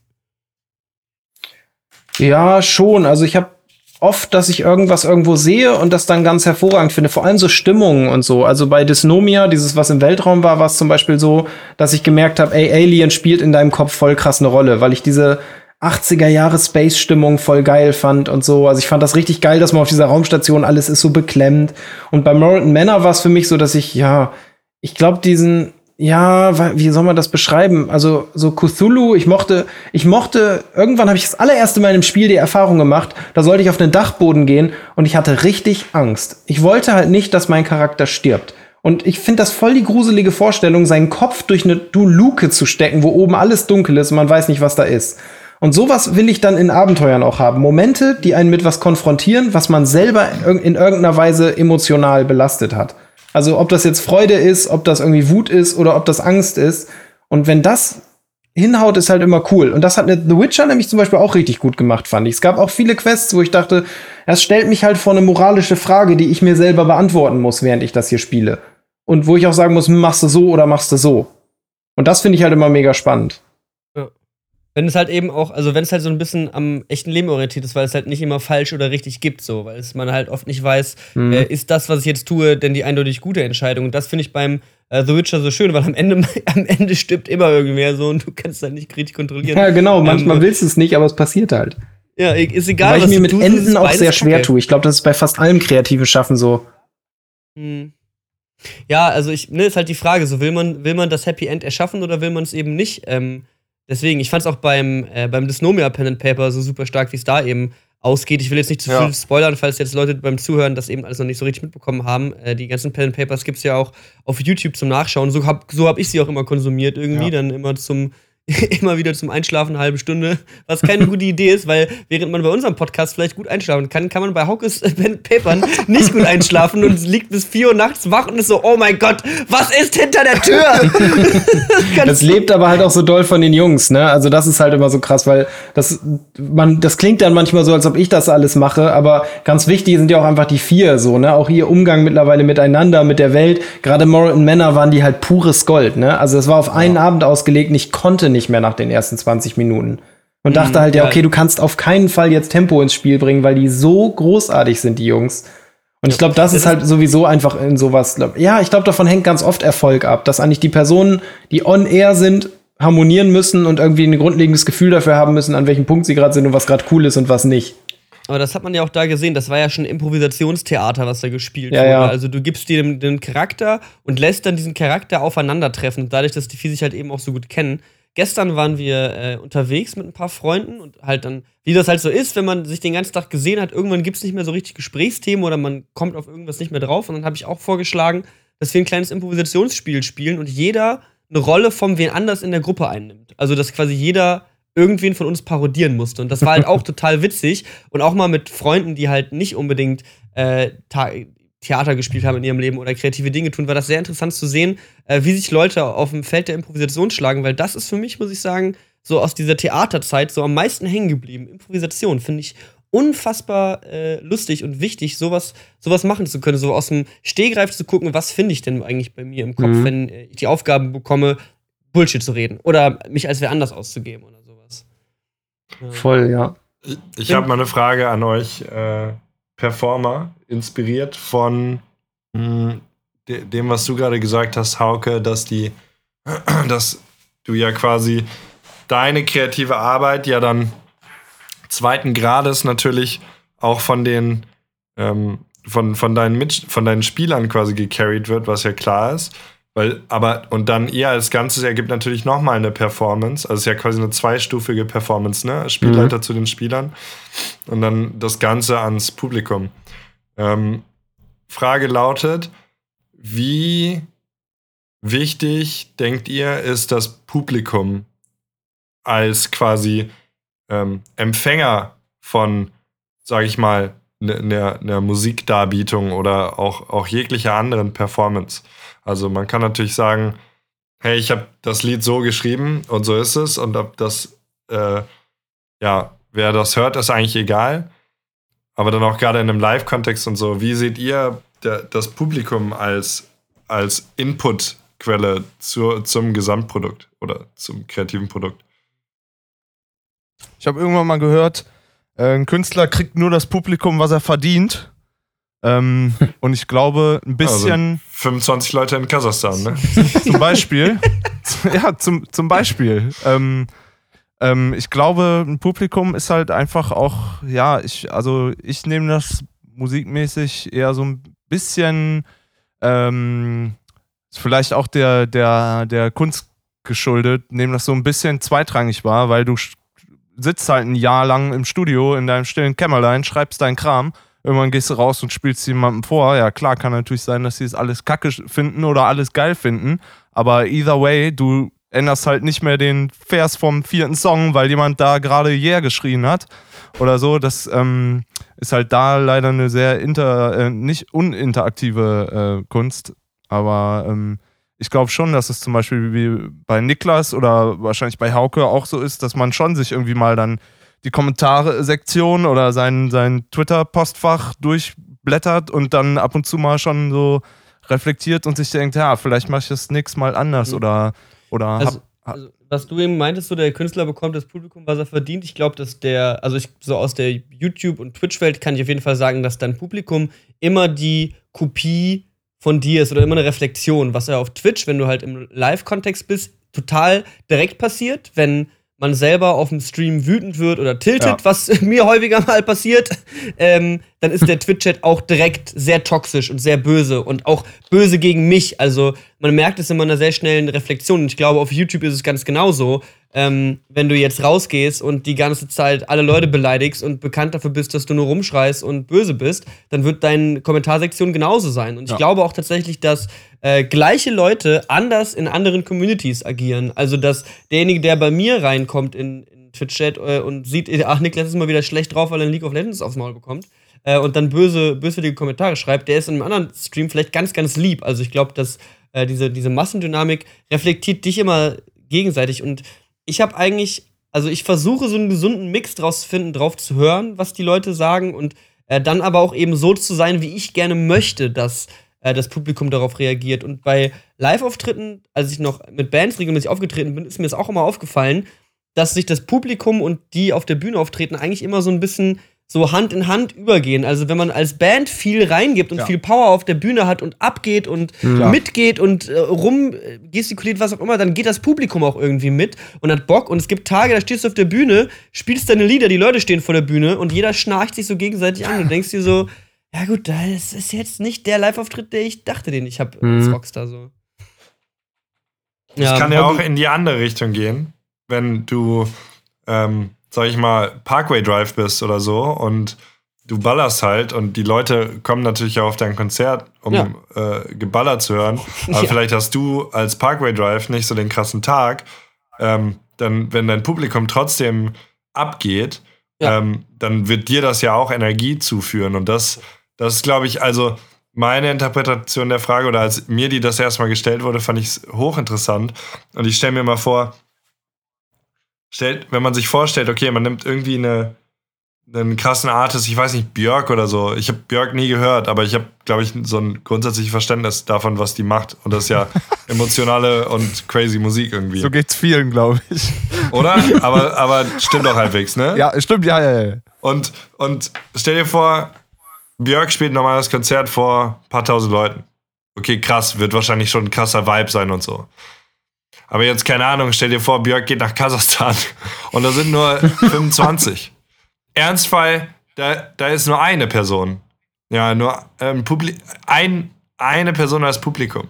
Ja, schon. Also ich habe oft, dass ich irgendwas irgendwo sehe und das dann ganz hervorragend finde. Vor allem so Stimmungen und so. Also bei Dysnomia, dieses, was im Weltraum war, war es zum Beispiel so, dass ich gemerkt habe, ey, Alien spielt in deinem Kopf voll krass eine Rolle, weil ich diese 80er Jahre Space-Stimmung voll geil fand und so. Also ich fand das richtig geil, dass man auf dieser Raumstation alles ist so beklemmt. Und bei Morton Manor war es für mich so, dass ich, ja, ich glaube, diesen, ja, wie soll man das beschreiben? Also so Cthulhu, ich mochte, ich mochte, irgendwann habe ich das allererste Mal einem Spiel die Erfahrung gemacht, da sollte ich auf einen Dachboden gehen und ich hatte richtig Angst. Ich wollte halt nicht, dass mein Charakter stirbt. Und ich finde das voll die gruselige Vorstellung, seinen Kopf durch eine du Luke zu stecken, wo oben alles dunkel ist und man weiß nicht, was da ist. Und sowas will ich dann in Abenteuern auch haben. Momente, die einen mit was konfrontieren, was man selber in irgendeiner Weise emotional belastet hat. Also ob das jetzt Freude ist, ob das irgendwie Wut ist oder ob das Angst ist. Und wenn das hinhaut, ist halt immer cool. Und das hat The Witcher nämlich zum Beispiel auch richtig gut gemacht, fand ich. Es gab auch viele Quests, wo ich dachte, das stellt mich halt vor eine moralische Frage, die ich mir selber beantworten muss, während ich das hier spiele. Und wo ich auch sagen muss, machst du so oder machst du so. Und das finde ich halt immer mega spannend. Wenn es halt eben auch, also wenn es halt so ein bisschen am echten Leben orientiert ist, weil es halt nicht immer falsch oder richtig gibt, so, weil es man halt oft nicht weiß, Mhm. äh, ist das, was ich jetzt tue, denn die eindeutig gute Entscheidung. Und das finde ich beim äh, The Witcher so schön, weil am Ende, am Ende stirbt immer irgendwer so und du kannst halt nicht richtig kontrollieren. Ja, genau. Manchmal Ähm, willst du es nicht, aber es passiert halt. Ja, ist egal. Weil ich was mir mit tust, Enden auch sehr schwer Kacke. tue. Ich glaube, das ist bei fast allem kreativen Schaffen so. Hm. Ja, also ich, ne, ist halt die Frage, so will man, will man das Happy End erschaffen oder will man es eben nicht? Ähm, deswegen, ich fand es auch beim, äh, beim Dysnomia Pen and Paper so super stark, wie es da eben ausgeht. Ich will jetzt nicht zu Ja. viel spoilern, falls jetzt Leute beim Zuhören das eben alles noch nicht so richtig mitbekommen haben. Äh, die ganzen Pen and Papers gibt es ja auch auf YouTube zum Nachschauen. So hab, so hab ich sie auch immer konsumiert, irgendwie, Ja. dann immer zum immer wieder zum Einschlafen eine halbe Stunde, was keine gute Idee ist, weil während man bei unserem Podcast vielleicht gut einschlafen kann, kann man bei Haukes Pen Papern nicht gut einschlafen und liegt bis 4 Uhr nachts wach und ist so, oh mein Gott, was ist hinter der Tür? Das lebt aber halt auch so doll von den Jungs, ne? Also das ist halt immer so krass, weil das man das klingt dann manchmal so, als ob ich das alles mache, aber ganz wichtig sind ja auch einfach die vier so, ne? Auch ihr Umgang mittlerweile miteinander, mit der Welt. Gerade und Männer waren die halt pures Gold, ne? Also es war auf einen Abend ausgelegt, ich konnte nicht mehr nach den ersten 20 Minuten. Und dachte halt, ja, ja. okay, du kannst auf keinen Fall jetzt Tempo ins Spiel bringen, weil die so großartig sind, die Jungs. Und ich glaube, das ist halt sowieso einfach in sowas. glaub- Ja, ich glaube, davon hängt ganz oft Erfolg ab, dass eigentlich die Personen, die on air sind, harmonieren müssen und irgendwie ein grundlegendes Gefühl dafür haben müssen, an welchem Punkt sie gerade sind und was gerade cool ist und was nicht. Aber das hat man ja auch da gesehen. Das war ja schon Improvisationstheater, was da gespielt Ja, wurde. ja. Also du gibst dir den, den Charakter und lässt dann diesen Charakter aufeinandertreffen. Und dadurch, dass die vier sich halt eben auch so gut kennen. Gestern waren wir äh, unterwegs mit ein paar Freunden und halt dann, wie das halt so ist, wenn man sich den ganzen Tag gesehen hat, irgendwann gibt es nicht mehr so richtig Gesprächsthemen oder man kommt auf irgendwas nicht mehr drauf. Und dann habe ich auch vorgeschlagen, dass wir ein kleines Improvisationsspiel spielen und jeder eine Rolle von wen anders in der Gruppe einnimmt. Also dass quasi jeder irgendwen von uns parodieren musste. Und das war halt auch total witzig. Und auch mal mit Freunden, die halt nicht unbedingt äh, Theater gespielt haben in ihrem Leben oder kreative Dinge tun, war das sehr interessant zu sehen, äh, wie sich Leute auf dem Feld der Improvisation schlagen, weil das ist für mich, muss ich sagen, so aus dieser Theaterzeit so am meisten hängen geblieben. Improvisation finde ich unfassbar äh, lustig und wichtig, sowas, sowas machen zu können, so aus dem Stehgreif zu gucken, was finde ich denn eigentlich bei mir im Kopf, Mhm. wenn äh, ich die Aufgaben bekomme, Bullshit zu reden oder mich als wer anders auszugeben oder sowas. Ja. Voll, ja. Ich, ich habe mal eine Frage an euch äh, Performer, inspiriert von mh, de dem, was du gerade gesagt hast, Hauke, dass die, dass du ja quasi deine kreative Arbeit ja dann zweiten Grades natürlich auch von den ähm, von, von, deinen Mit von deinen Spielern quasi gecarried wird, was ja klar ist. Weil, aber, und dann ihr als Ganzes ergibt natürlich nochmal eine Performance. Also es ist ja quasi eine zweistufige Performance, ne? Spielleiter zu den Spielern und dann das Ganze ans Publikum. Ähm, Frage lautet: Wie wichtig denkt ihr, ist das Publikum als quasi ähm, Empfänger von, sage ich mal, einer ne, ne Musikdarbietung oder auch, auch jeglicher anderen Performance? Also man kann natürlich sagen, hey, ich habe das Lied so geschrieben und so ist es und ob das, äh, ja, wer das hört, ist eigentlich egal. Aber dann auch gerade in einem Live-Kontext und so, wie seht ihr der, das Publikum als, als Inputquelle zur, zum Gesamtprodukt oder zum kreativen Produkt? Ich habe irgendwann mal gehört, äh, ein Künstler kriegt nur das Publikum, was er verdient. Ähm, und ich glaube, ein bisschen 25 Leute in Kasachstan, ne? zum Beispiel, ja, zum, zum Beispiel. Ähm, ähm, ich glaube, ein Publikum ist halt einfach auch, ja, ich, also ich nehme das musikmäßig eher so ein bisschen, ähm, vielleicht auch der, der, der Kunst geschuldet, nehme das so ein bisschen zweitrangig wahr, weil du sitzt halt ein Jahr lang im Studio in deinem stillen Kämmerlein, schreibst deinen Kram, irgendwann gehst du raus und spielst jemandem vor. Ja, klar, kann natürlich sein, dass sie es alles kacke finden oder alles geil finden, aber either way, du änderst halt nicht mehr den Vers vom vierten Song, weil jemand da gerade Yeah geschrien hat oder so. Das ähm, ist halt da leider eine sehr inter, äh, nicht uninteraktive äh, Kunst, aber ähm, ich glaube schon, dass es zum Beispiel wie bei Niklas oder wahrscheinlich bei Hauke auch so ist, dass man schon sich irgendwie mal dann die Kommentare-Sektion oder sein, sein Twitter-Postfach durchblättert und dann ab und zu mal schon so reflektiert und sich denkt, ja, vielleicht mache ich das nächstes Mal anders Mhm. oder, oder Also, hab, also, was du eben meintest, so der Künstler bekommt das Publikum, was er verdient. Ich glaube, dass der, also ich, so aus der YouTube- und Twitch-Welt kann ich auf jeden Fall sagen, dass dein Publikum immer die Kopie von dir ist oder immer eine Reflexion, was ja auf Twitch, wenn du halt im Live-Kontext bist, total direkt passiert, wenn man selber auf dem Stream wütend wird oder tiltet, Ja. was mir häufiger mal passiert, ähm, dann ist der Twitch-Chat auch direkt sehr toxisch und sehr böse und auch böse gegen mich. Also man merkt es in einer sehr schnellen Reflexion. Und ich glaube, auf YouTube ist es ganz genauso. Ähm, wenn du jetzt rausgehst und die ganze Zeit alle Leute beleidigst und bekannt dafür bist, dass du nur rumschreist und böse bist, dann wird deine Kommentarsektion genauso sein. Und ich Ja. glaube auch tatsächlich, dass äh, gleiche Leute anders in anderen Communities agieren. Also, dass derjenige, der bei mir reinkommt in, in Twitch-Chat äh, und sieht, äh, ach, Niklas ist mal wieder schlecht drauf, weil er in League of Legends aufs Maul bekommt, äh, und dann böse, böswillige Kommentare schreibt, der ist in einem anderen Stream vielleicht ganz, ganz lieb. Also, ich glaube, dass äh, diese, diese Massendynamik reflektiert dich immer gegenseitig. Und ich habe eigentlich, also ich versuche so einen gesunden Mix draus zu finden, drauf zu hören, was die Leute sagen und äh, dann aber auch eben so zu sein, wie ich gerne möchte, dass äh, das Publikum darauf reagiert. Und bei Live-Auftritten, als ich noch mit Bands regelmäßig aufgetreten bin, ist mir das auch immer aufgefallen, dass sich das Publikum und die auf der Bühne auftreten eigentlich immer so ein bisschen so Hand in Hand übergehen. Also wenn man als Band viel reingibt und Ja. viel Power auf der Bühne hat und abgeht und Klar. mitgeht und äh, rum äh, was auch immer, dann geht das Publikum auch irgendwie mit und hat Bock. Und es gibt Tage, da stehst du auf der Bühne, spielst deine Lieder, die Leute stehen vor der Bühne und jeder schnarcht sich so gegenseitig an. Und denkst dir so, ja gut, das ist jetzt nicht der Live-Auftritt, der ich dachte, den ich habe als Mhm. Rockstar so. Es kann ja auch in die andere Richtung gehen, wenn du, ähm, sag ich mal, Parkway Drive bist oder so und du ballerst halt und die Leute kommen natürlich auch auf dein Konzert, um Ja. äh, geballert zu hören. Aber Ja. vielleicht hast du als Parkway Drive nicht so den krassen Tag. Ähm, dann, wenn dein Publikum trotzdem abgeht, Ja. ähm, dann wird dir das ja auch Energie zuführen. Und das, das ist, glaube ich, also meine Interpretation der Frage oder als mir die das erstmal gestellt wurde, fand ich es hochinteressant. Und ich stelle mir mal vor, stellt, wenn man sich vorstellt, okay, man nimmt irgendwie eine, einen krassen Artist, ich weiß nicht, Björk oder so. Ich habe Björk nie gehört, aber ich habe, glaube ich, so ein grundsätzliches Verständnis davon, was die macht. Und das ist ja emotionale und crazy Musik irgendwie. So geht's vielen, glaube ich. Oder? Aber, aber stimmt doch halbwegs, ne? Ja, stimmt, ja, ja, ja. Und, und stell dir vor, Björk spielt ein normales Konzert vor ein paar tausend Leuten. Okay, krass, wird wahrscheinlich schon ein krasser Vibe sein und so. Aber jetzt, keine Ahnung, stell dir vor, Björk geht nach Kasachstan und da sind nur 25. Ernstfall, da, da ist nur eine Person. Ja, nur ähm, ein, eine Person als Publikum.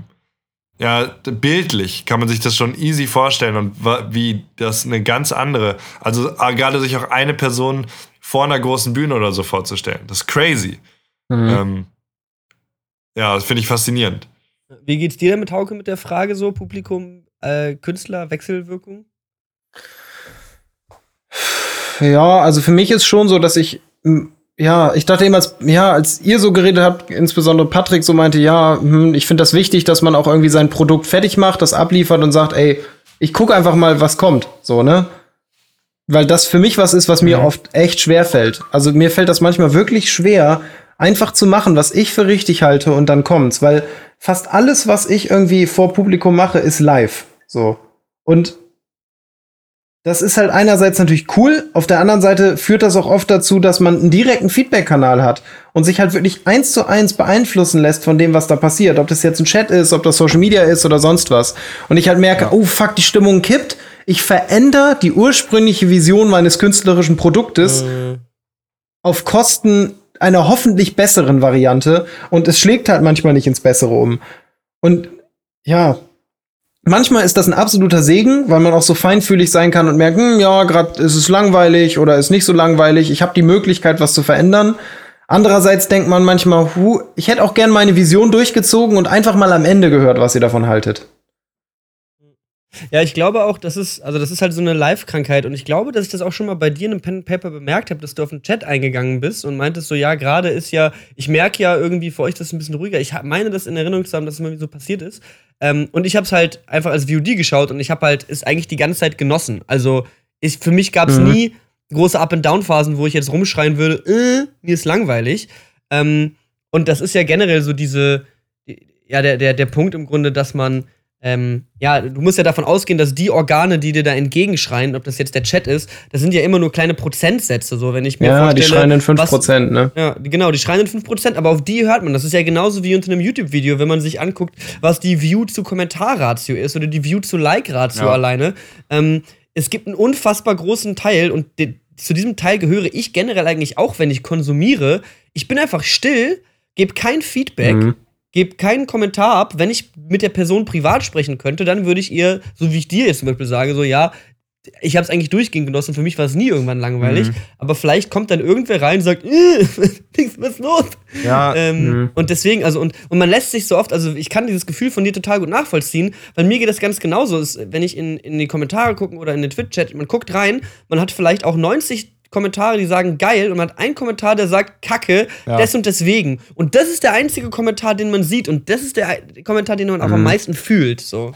Ja, bildlich kann man sich das schon easy vorstellen und wie das eine ganz andere, also gerade sich auch eine Person vor einer großen Bühne oder so vorzustellen. Das ist crazy. Mhm. Ähm, ja, das finde ich faszinierend. Wie geht's dir denn mit Hauke mit der Frage so, Publikum, äh, Künstler, Wechselwirkung? Ja, also für mich ist schon so, dass ich, m, ja, ich dachte eben, als, ja, als ihr so geredet habt, insbesondere Patrick so meinte, ja, hm, ich finde das wichtig, dass man auch irgendwie sein Produkt fertig macht, das abliefert und sagt, ey, ich gucke einfach mal, was kommt, so, ne? Weil das für mich was ist, was mir oft echt schwer fällt. Also mir fällt das manchmal wirklich schwer, einfach zu machen, was ich für richtig halte und dann kommt's, weil fast alles, was ich irgendwie vor Publikum mache, ist live, so. Und das ist halt einerseits natürlich cool, auf der anderen Seite führt das auch oft dazu, dass man einen direkten Feedback-Kanal hat und sich halt wirklich eins zu eins beeinflussen lässt von dem, was da passiert. Ob das jetzt ein Chat ist, ob das Social Media ist oder sonst was. Und ich halt merke, oh fuck, die Stimmung kippt. Ich verändere die ursprüngliche Vision meines künstlerischen Produktes auf Kosten einer hoffentlich besseren Variante und es schlägt halt manchmal nicht ins Bessere um. Und ja, manchmal ist das ein absoluter Segen, weil man auch so feinfühlig sein kann und merkt, hm, ja, gerade ist es langweilig oder ist nicht so langweilig. Ich habe die Möglichkeit, was zu verändern. Andererseits denkt man manchmal, hu, ich hätte auch gern meine Vision durchgezogen und einfach mal am Ende gehört, was ihr davon haltet. Ja, ich glaube auch, das ist, also das ist halt so eine Live-Krankheit und ich glaube, dass ich das auch schon mal bei dir in einem Pen and Paper bemerkt habe, dass du auf den Chat eingegangen bist und meintest so, ja, gerade ist ja, ich merke ja irgendwie für euch das ist ein bisschen ruhiger. Ich meine das in Erinnerung zu haben, dass es mal so passiert ist. Ähm, und ich habe es halt einfach als VOD geschaut und ich habe halt es eigentlich die ganze Zeit genossen. Also ich, für mich gab es Mhm. nie große Up-and-Down-Phasen, wo ich jetzt rumschreien würde, äh, mir ist langweilig. Ähm, und das ist ja generell so diese, ja, der, der, der Punkt im Grunde, dass man, ähm, ja, du musst ja davon ausgehen, dass die Organe, die dir da entgegenschreien, ob das jetzt der Chat ist, das sind ja immer nur kleine Prozentsätze, so wenn ich mir Ja, die vorstelle, schreien in was- 5%, ne? ja, die- genau, die schreien in 5%, aber auf die hört man. Das ist ja genauso wie unter einem YouTube-Video, wenn man sich anguckt, was die View zu Kommentarratio ist oder die View zu Like-Ratio Ja. alleine. Ähm, es gibt einen unfassbar großen Teil und de zu diesem Teil gehöre ich generell eigentlich auch, wenn ich konsumiere. Ich bin einfach still, gebe kein Feedback, Mhm. Gebe keinen Kommentar ab. Wenn ich mit der Person privat sprechen könnte, dann würde ich ihr, so wie ich dir jetzt zum Beispiel sage, so, ja, ich habe es eigentlich durchgehend genossen. Für mich war es nie irgendwann langweilig. Aber vielleicht kommt dann irgendwer rein und sagt, äh, was ist los? Ja, Ähm, Mhm. Und deswegen, also, und, und man lässt sich so oft, also ich kann dieses Gefühl von dir total gut nachvollziehen, weil mir geht das ganz genauso. Es, wenn ich in, in die Kommentare gucke oder in den Twitch-Chat, man guckt rein, man hat vielleicht auch 90 Kommentare, die sagen geil und man hat einen Kommentar, der sagt Kacke, Ja. des und deswegen. Und das ist der einzige Kommentar, den man sieht und das ist der Kommentar, den man auch am Mhm. meisten fühlt. So.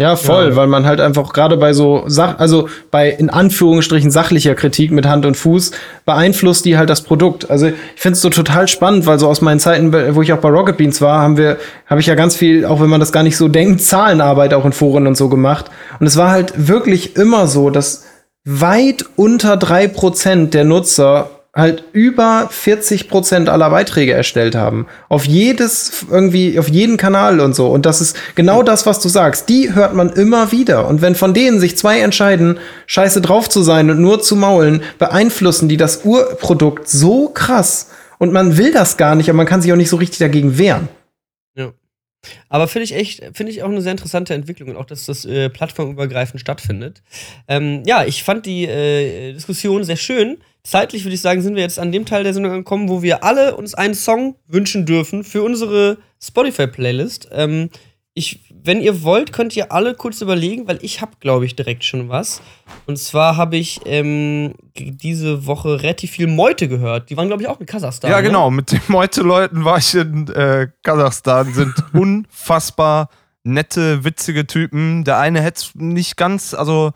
Ja, voll, Ja. weil man halt einfach gerade bei so Sach, also bei in Anführungsstrichen sachlicher Kritik mit Hand und Fuß beeinflusst die halt das Produkt. Also ich finde es so total spannend, weil so aus meinen Zeiten, wo ich auch bei Rocket Beans war, haben wir, habe ich ja ganz viel, auch wenn man das gar nicht so denkt, Zahlenarbeit auch in Foren und so gemacht. Und es war halt wirklich immer so, dass weit unter drei Prozent der Nutzer halt über 40 Prozent aller Beiträge erstellt haben. Auf jedes, irgendwie, auf jeden Kanal und so. Und das ist genau das, was du sagst. Die hört man immer wieder. Und wenn von denen sich zwei entscheiden, scheiße drauf zu sein und nur zu maulen, beeinflussen die das Urprodukt so krass. Und man will das gar nicht, aber man kann sich auch nicht so richtig dagegen wehren. Aber finde ich echt, finde ich auch eine sehr interessante Entwicklung und auch, dass das äh, plattformübergreifend stattfindet. Ähm, ja, ich fand die äh, Diskussion sehr schön. Zeitlich würde ich sagen, sind wir jetzt an dem Teil der Sendung angekommen, wo wir alle uns einen Song wünschen dürfen für unsere Spotify-Playlist. Ähm, ich, wenn ihr wollt, könnt ihr alle kurz überlegen, weil ich habe, glaube ich, direkt schon was. Und zwar habe ich ähm, diese Woche relativ viel Meute gehört. Die waren, glaube ich, auch in Kasachstan. Ja, ne? genau. Mit den Meute-Leuten war ich in äh, Kasachstan. Sind unfassbar nette, witzige Typen. Der eine hätte es nicht ganz, also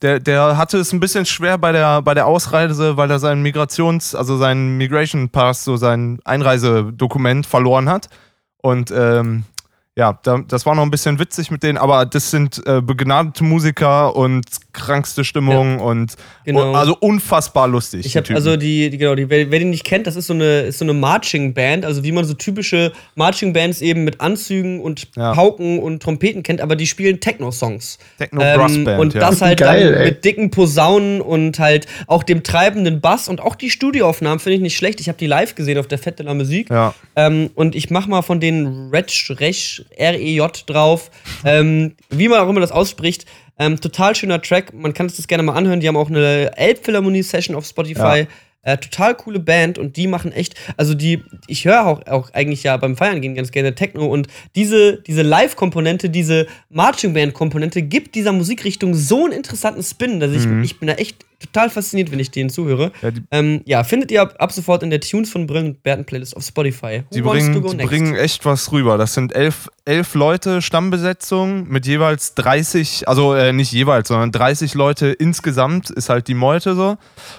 der, der hatte es ein bisschen schwer bei der, bei der Ausreise, weil er seinen Migrations-, also seinen Migration Pass, so sein Einreisedokument verloren hat. Und ähm, ja, da, das war noch ein bisschen witzig mit denen, aber das sind äh, begnadete Musiker und krankste Stimmung und Genau. und also unfassbar lustig. Ich habe also die, die genau, die, wer, wer die nicht kennt, das ist so eine, ist so eine Marching Band, also wie man so typische Marching Bands eben mit Anzügen und Ja. Pauken und Trompeten kennt, aber die spielen Techno-Songs. Techno-Brass-Band, Ähm, und ja. das halt Geil, dann mit dicken Posaunen und halt auch dem treibenden Bass und auch die Studioaufnahmen finde ich nicht schlecht. Ich habe die live gesehen auf der Fête de la. Ja. Ähm, und ich mach mal von den Retsch, Resch, R-E-J drauf. ähm, wie man auch immer das ausspricht. Ähm, total schöner Track. Man kann sich das gerne mal anhören. Die haben auch eine Elbphilharmonie-Session auf Spotify. Ja. Äh, total coole Band und die machen echt, also die, ich höre auch, auch eigentlich ja beim Feiern gehen ganz gerne Techno und diese, diese Live-Komponente, diese Marching Band-Komponente gibt dieser Musikrichtung so einen interessanten Spin, dass ich, ich bin da echt total fasziniert, wenn ich denen zuhöre. Ja, ähm, ja findet ihr ab, ab sofort in der Tunes von Brillen und Berten Playlist auf Spotify. Who Die bringen, die next? bringen echt was rüber. Das sind elf, elf Leute Stammbesetzung mit jeweils 30, also äh, nicht jeweils, sondern 30 Leute insgesamt ist halt die Meute so.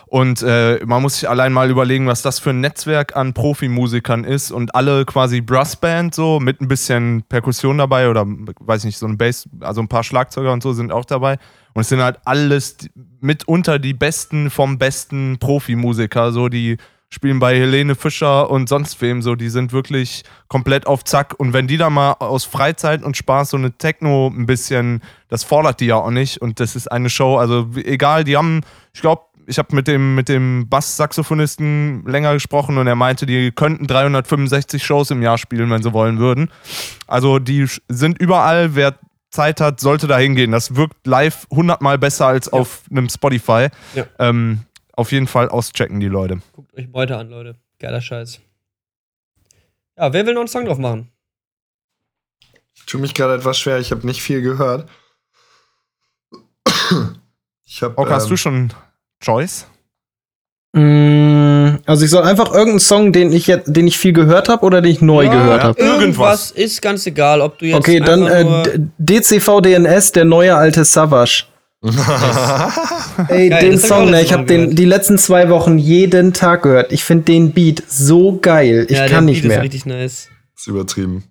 Und äh, man muss sich allein mal überlegen, was das für ein Netzwerk an Profimusikern ist und alle quasi Brassband so mit ein bisschen Perkussion dabei oder weiß nicht, so ein Bass, also ein paar Schlagzeuger und so sind auch dabei. Und es sind halt alles mitunter die besten vom besten Profimusiker, so die spielen bei Helene Fischer und sonst wem so, die sind wirklich komplett auf Zack. Und wenn die da mal aus Freizeit und Spaß so eine Techno ein bisschen, das fordert die ja auch nicht. Und das ist eine Show, also egal, die haben, ich glaube, ich habe mit dem, mit dem Bass-Saxophonisten länger gesprochen und er meinte, die könnten 365 Shows im Jahr spielen, wenn sie wollen würden. Also die sind überall, wer Zeit hat, sollte da hingehen. Das wirkt live hundertmal besser als auf einem Spotify. Ja. Ähm, auf jeden Fall auschecken die Leute. Guckt euch Beute an, Leute. Geiler Scheiß. Ja, wer will noch einen Song drauf machen? Ich tue mich gerade etwas schwer, ich habe nicht viel gehört. Ich habe. Auch hast ähm, du schon Choice? Also ich soll einfach irgendeinen Song, den ich jetzt, den ich viel gehört habe oder den ich neu gehört habe. Irgendwas. Irgendwas ist ganz egal, ob du jetzt. Okay, dann äh, DCV DNS, der neue alte Savage. Ey, Geil, den Song, ne, ich habe den die letzten zwei Wochen jeden Tag gehört. Ich finde den Beat so geil. Ich ja, kann der nicht Beat mehr. Ist richtig nice. ist übertrieben.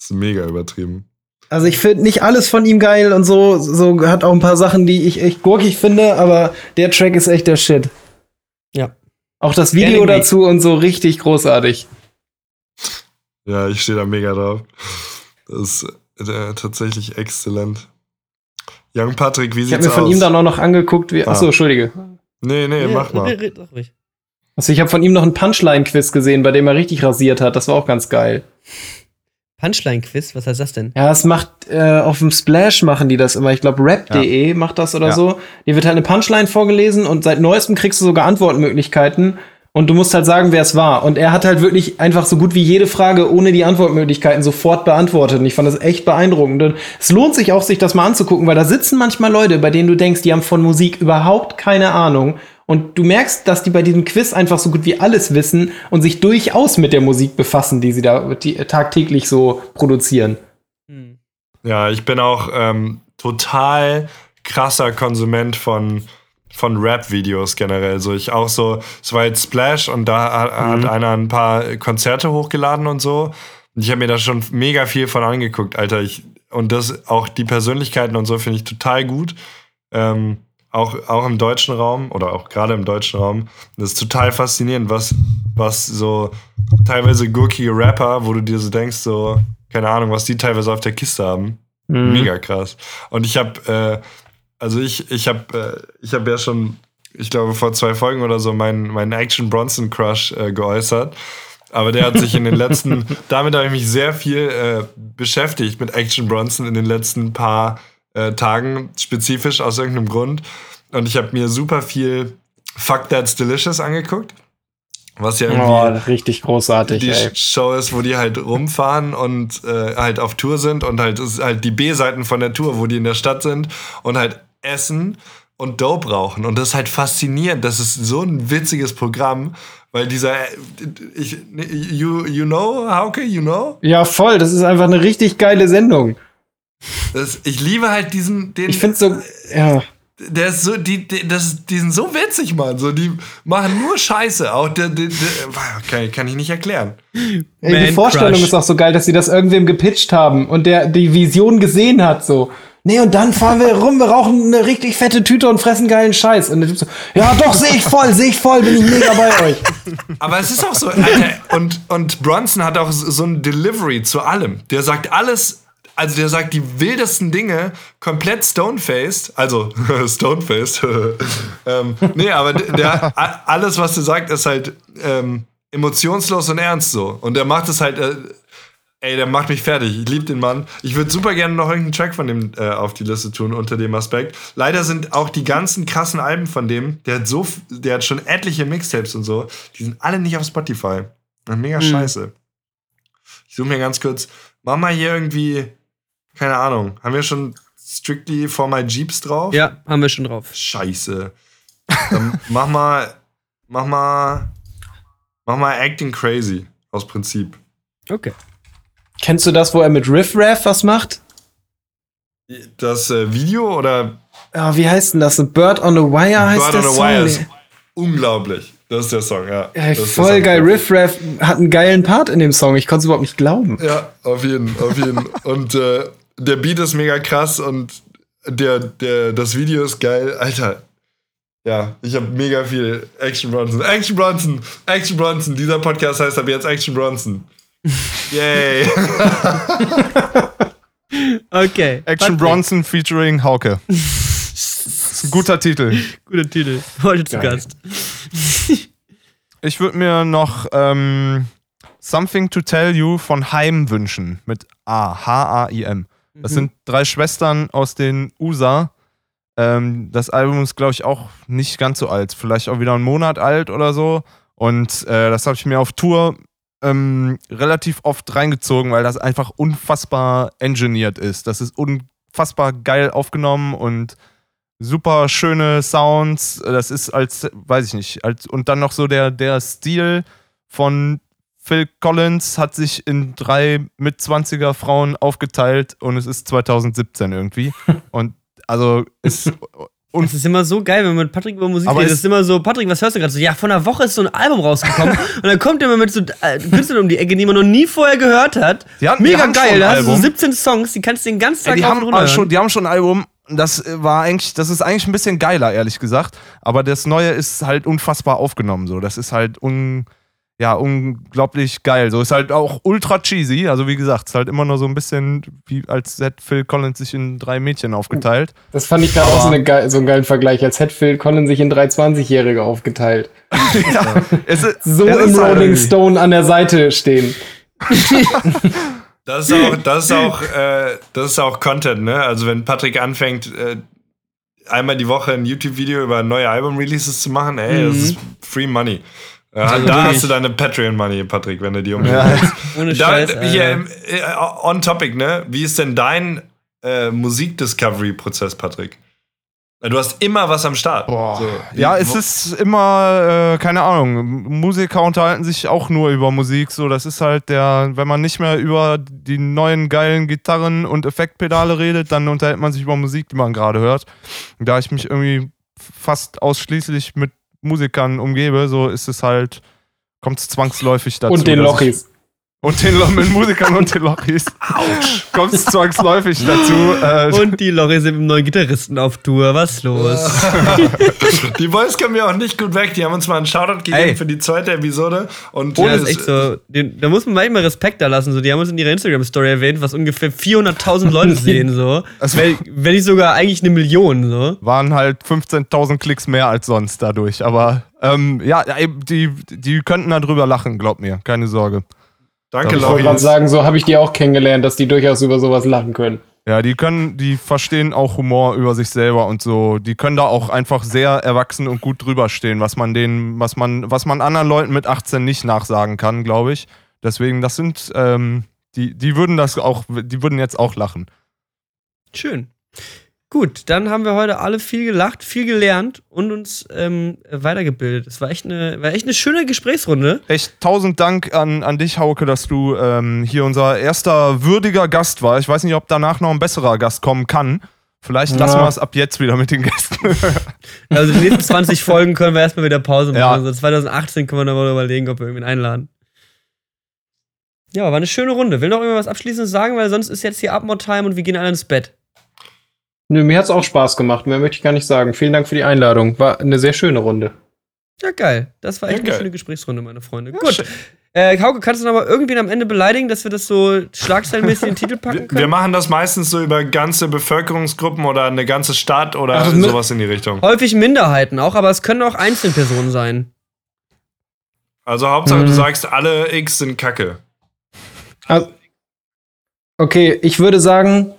Ist mega übertrieben. Also ich finde nicht alles von ihm geil und so, so hat auch ein paar Sachen, die ich echt gurkig finde, aber der Track ist echt der Shit. Auch das Video Gerne dazu und so richtig großartig. Ja, ich stehe da mega drauf. Das ist äh, tatsächlich exzellent. Young Patrick, wie Ich habe sieht's mir von aus? ihm dann auch noch angeguckt, wie. Ah. Achso, Entschuldige. Nee, nee, mach mal. Red doch. Also ich habe von ihm noch einen Punchline-Quiz gesehen, bei dem er richtig rasiert hat. Das war auch ganz geil. Punchline-Quiz, was heißt das denn? Ja, es macht äh, auf dem Splash machen die das immer. Ich glaube, rap.de macht das oder Ja. so. Dir wird halt eine Punchline vorgelesen und seit neuestem kriegst du sogar Antwortmöglichkeiten und du musst halt sagen, wer es war. Und er hat halt wirklich einfach so gut wie jede Frage ohne die Antwortmöglichkeiten sofort beantwortet. Und ich fand das echt beeindruckend. Und es lohnt sich auch, sich das mal anzugucken, weil da sitzen manchmal Leute, bei denen du denkst, die haben von Musik überhaupt keine Ahnung. Und du merkst, dass die bei diesem Quiz einfach so gut wie alles wissen und sich durchaus mit der Musik befassen, die sie da die, tagtäglich so produzieren. Hm. Ja, ich bin auch ähm, total krasser Konsument von, von Rap-Videos generell. So, ich auch so, es war jetzt Splash und da hat, hat einer ein paar Konzerte hochgeladen und so. Und ich habe mir da schon mega viel von angeguckt, Alter. Ich, und das auch die Persönlichkeiten und so finde ich total gut. Ähm, auch, auch im deutschen Raum oder auch gerade im deutschen Raum. Das ist total faszinierend, was, was so teilweise gurkige Rapper, wo du dir so denkst, so, keine Ahnung, was die teilweise auf der Kiste haben. Mhm. Mega krass. Und ich habe, äh, also ich, ich habe, äh, ich habe ja schon, ich glaube vor zwei Folgen oder so meinen meinen Action Bronson Crush äh, geäußert. Aber der hat sich in den letzten, damit habe ich mich sehr viel äh, beschäftigt mit Action Bronson in den letzten paar äh, Tagen, spezifisch aus irgendeinem Grund. Und ich habe mir super viel Fuck That's Delicious angeguckt. Was ja irgendwie Oh, richtig großartig, die ey. Show ist, wo die halt rumfahren und äh, halt auf Tour sind und halt ist halt die B-Seiten von der Tour, wo die in der Stadt sind und halt essen und Dope rauchen. Und das ist halt faszinierend. Das ist so ein witziges Programm, weil dieser äh, ich, you, you know, Hauke, you know? Ja, voll. Das ist einfach eine richtig geile Sendung. Das, ich liebe halt diesen, den. Ich finde so, ja. der ist so, die, die, das, die sind so witzig, Mann. So, die machen nur Scheiße. Auch der, der, der kann, kann ich nicht erklären. Ey, die Vorstellung Crush. ist auch so geil, dass sie das irgendwem gepitcht haben und der die Vision gesehen hat, so. Nee, und dann fahren wir rum, wir rauchen eine richtig fette Tüte und fressen geilen Scheiß. Und der Typ so, ja doch, sehe ich voll, sehe ich voll, bin ich mega bei euch. Aber es ist auch so, Alter, und, und Bronson hat auch so ein Delivery zu allem. Der sagt alles, also der sagt die wildesten Dinge komplett stonefaced, also stonefaced. ähm, nee, aber der, alles, was er sagt, ist halt ähm, emotionslos und ernst so. Und der macht es halt, äh, ey, der macht mich fertig. Ich liebe den Mann. Ich würde super gerne noch irgendeinen Track von dem äh, auf die Liste tun unter dem Aspekt. Leider sind auch die ganzen krassen Alben von dem, der hat so, der hat schon etliche Mixtapes und so, die sind alle nicht auf Spotify. Mega scheiße. Ich suche mir ganz kurz, mach mal hier irgendwie, keine Ahnung, haben wir schon Strictly for my Jeeps drauf? Ja, haben wir schon drauf. Scheiße. Dann mach mal, mach mal, mach mal Acting Crazy aus Prinzip. Okay. Kennst du das, wo er mit Riff Raff was macht? Das äh, Video oder Ja, wie heißt denn das? Bird on the Wire heißt Bird der on the Song. Wire ist unglaublich. Das ist der Song, ja. Das der voll Song. geil. Riff Raff hat einen geilen Part in dem Song. Ich konnte es überhaupt nicht glauben. Ja, auf jeden, auf jeden. und äh, der Beat ist mega krass und der, der, das Video ist geil. Alter, ja, ich habe mega viel Action Bronson. Action Bronson, Action Bronson. Dieser Podcast heißt ab jetzt Action Bronson. Yay. Okay. Action Patrick, Bronson featuring Hauke. ist ein guter Titel. Guter Titel. Heute zu Geil. Gast. Ich würde mir noch ähm, Something to Tell You von Heim wünschen. Mit A. H-A-I-M. Das sind drei Schwestern aus den USA. Ähm, das Album ist, glaube ich, auch nicht ganz so alt. Vielleicht auch wieder einen Monat alt oder so. Und äh, das habe ich mir auf Tour ähm, relativ oft reingezogen, weil das einfach unfassbar engineert ist. Das ist unfassbar geil aufgenommen und super schöne Sounds. Das ist als, weiß ich nicht, als, und dann noch so der, der Stil von Phil Collins hat sich in drei mit 20er Frauen aufgeteilt und es ist 2017 irgendwie. und also ist Und es ist immer so geil, wenn man mit Patrick über Musik Aber redet. es- ist immer so, Patrick, was hörst du gerade? So, ja, vor einer Woche ist so ein Album rausgekommen. und dann kommt er immer mit so äh, Künstlern um die Ecke, die man noch nie vorher gehört hat. Die haben- die Mega schon geil. Da hast du so Album. 17 Songs, die kannst du den ganzen Tag Ey, die, haben runter schon, die haben schon ein Album, das äh, war eigentlich, das ist eigentlich ein bisschen geiler, ehrlich gesagt. Aber das neue ist halt unfassbar aufgenommen. So. Das ist halt un, ja, unglaublich geil. So ist halt auch ultra cheesy. Also wie gesagt, ist halt immer nur so ein bisschen, wie als hätte Phil Collins sich in drei Mädchen aufgeteilt. Das fand ich gerade auch so, eine so einen geilen Vergleich, als hätte Phil Collins sich in drei 20-Jährige aufgeteilt. ja, es ist, So es im ist halt Rolling irgendwie- Stone an der Seite stehen. Das ist auch, das ist auch, äh, das ist auch Content, ne? Also wenn Patrick anfängt, äh, einmal die Woche ein YouTube-Video über neue Album-Releases zu machen, ey, das ist Free Money. Ja, Also da wirklich. hast du deine Patreon-Money, Patrick, wenn du die unbedingt Ja. willst. Ohne Da, Scheiß. hier, Alter. äh, on topic, ne? Wie ist denn dein äh, Musik-Discovery-Prozess, Patrick? Du hast immer was am Start. Boah. So, Ja, es ist immer, äh, keine Ahnung, Musiker unterhalten sich auch nur über Musik. So, das ist halt der, wenn man nicht mehr über die neuen geilen Gitarren und Effektpedale redet, dann unterhält man sich über Musik, die man gerade hört. Da ich mich irgendwie fast ausschließlich mit Musikern umgebe, so ist es halt, kommt es zwangsläufig dazu. Und den Lochis. Und den mit Musikern und den Lochis. Autsch. Kommt es zwangsläufig dazu. Äh, Und die Lorry sind mit dem neuen Gitarristen auf Tour. Was los? Die Boys kommen ja auch nicht gut weg. Die haben uns mal einen Shoutout gegeben Ey. für die zweite Episode. Und Ja, das ist echt so. Den, da muss man manchmal Respekt da lassen. So. Die haben uns in ihrer Instagram-Story erwähnt, was ungefähr 400.000 Leute sehen. So. Also- wenn, wenn nicht sogar eigentlich eine Million. So. waren halt 15.000 Klicks mehr als sonst dadurch. Aber ähm, ja, die, die könnten darüber lachen, glaub mir. Keine Sorge. Danke, Ich wollte gerade sagen, so habe ich die auch kennengelernt, dass die durchaus über sowas lachen können. Ja, die können, die verstehen auch Humor über sich selber und so. Die können da auch einfach sehr erwachsen und gut drüber stehen, was man denen, was man, was man anderen Leuten mit 18 nicht nachsagen kann, glaube ich. Deswegen, das sind, ähm, die, die würden das auch, die würden jetzt auch lachen. Schön. Gut, dann haben wir heute alle viel gelacht, viel gelernt und uns ähm, weitergebildet. Es war echt eine, war echt eine schöne Gesprächsrunde. Echt tausend Dank an, an dich, Hauke, dass du ähm, hier unser erster würdiger Gast war. Ich weiß nicht, ob danach noch ein besserer Gast kommen kann. Vielleicht Ja. lassen wir es ab jetzt wieder mit den Gästen. Also die nächsten 20 Folgen können wir erstmal wieder Pause machen. Ja. Also 2018 können wir dann mal überlegen, ob wir irgendwen einladen. Ja, war eine schöne Runde. Will noch irgendwas Abschließendes sagen, weil sonst ist jetzt hier Abmord-Time und wir gehen alle ins Bett. Nö, mir hat's auch Spaß gemacht. Mehr möchte ich gar nicht sagen. Vielen Dank für die Einladung. War eine sehr schöne Runde. Ja, geil. Das war echt Ja, eine geil. schöne Gesprächsrunde, meine Freunde. Gut. Äh, Hauke, kannst du noch mal irgendwen am Ende beleidigen, dass wir das so schlagzeilenmäßig in den Titel packen Wir, können? wir machen das meistens so über ganze Bevölkerungsgruppen oder eine ganze Stadt oder Ach, sowas in die Richtung. Häufig Minderheiten auch, aber es können auch Einzelpersonen sein. Also Hauptsache, du Mhm. sagst, alle X sind Kacke. Also, okay, ich würde sagen,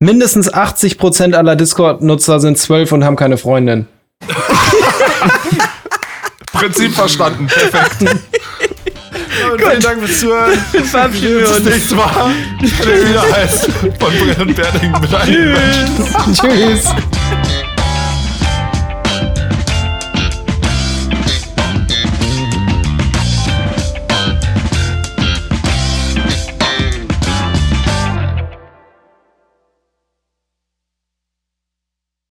mindestens 80% aller Discord-Nutzer sind zwölf und haben keine Freundin. Prinzip verstanden. Perfekt. Und vielen Dank fürs Zuhören. Verabschieden wir Bis uns. nächstes Mal. Wenn ihr wieder heißt von Brett und Berding mit einem Menschen. Tschüss.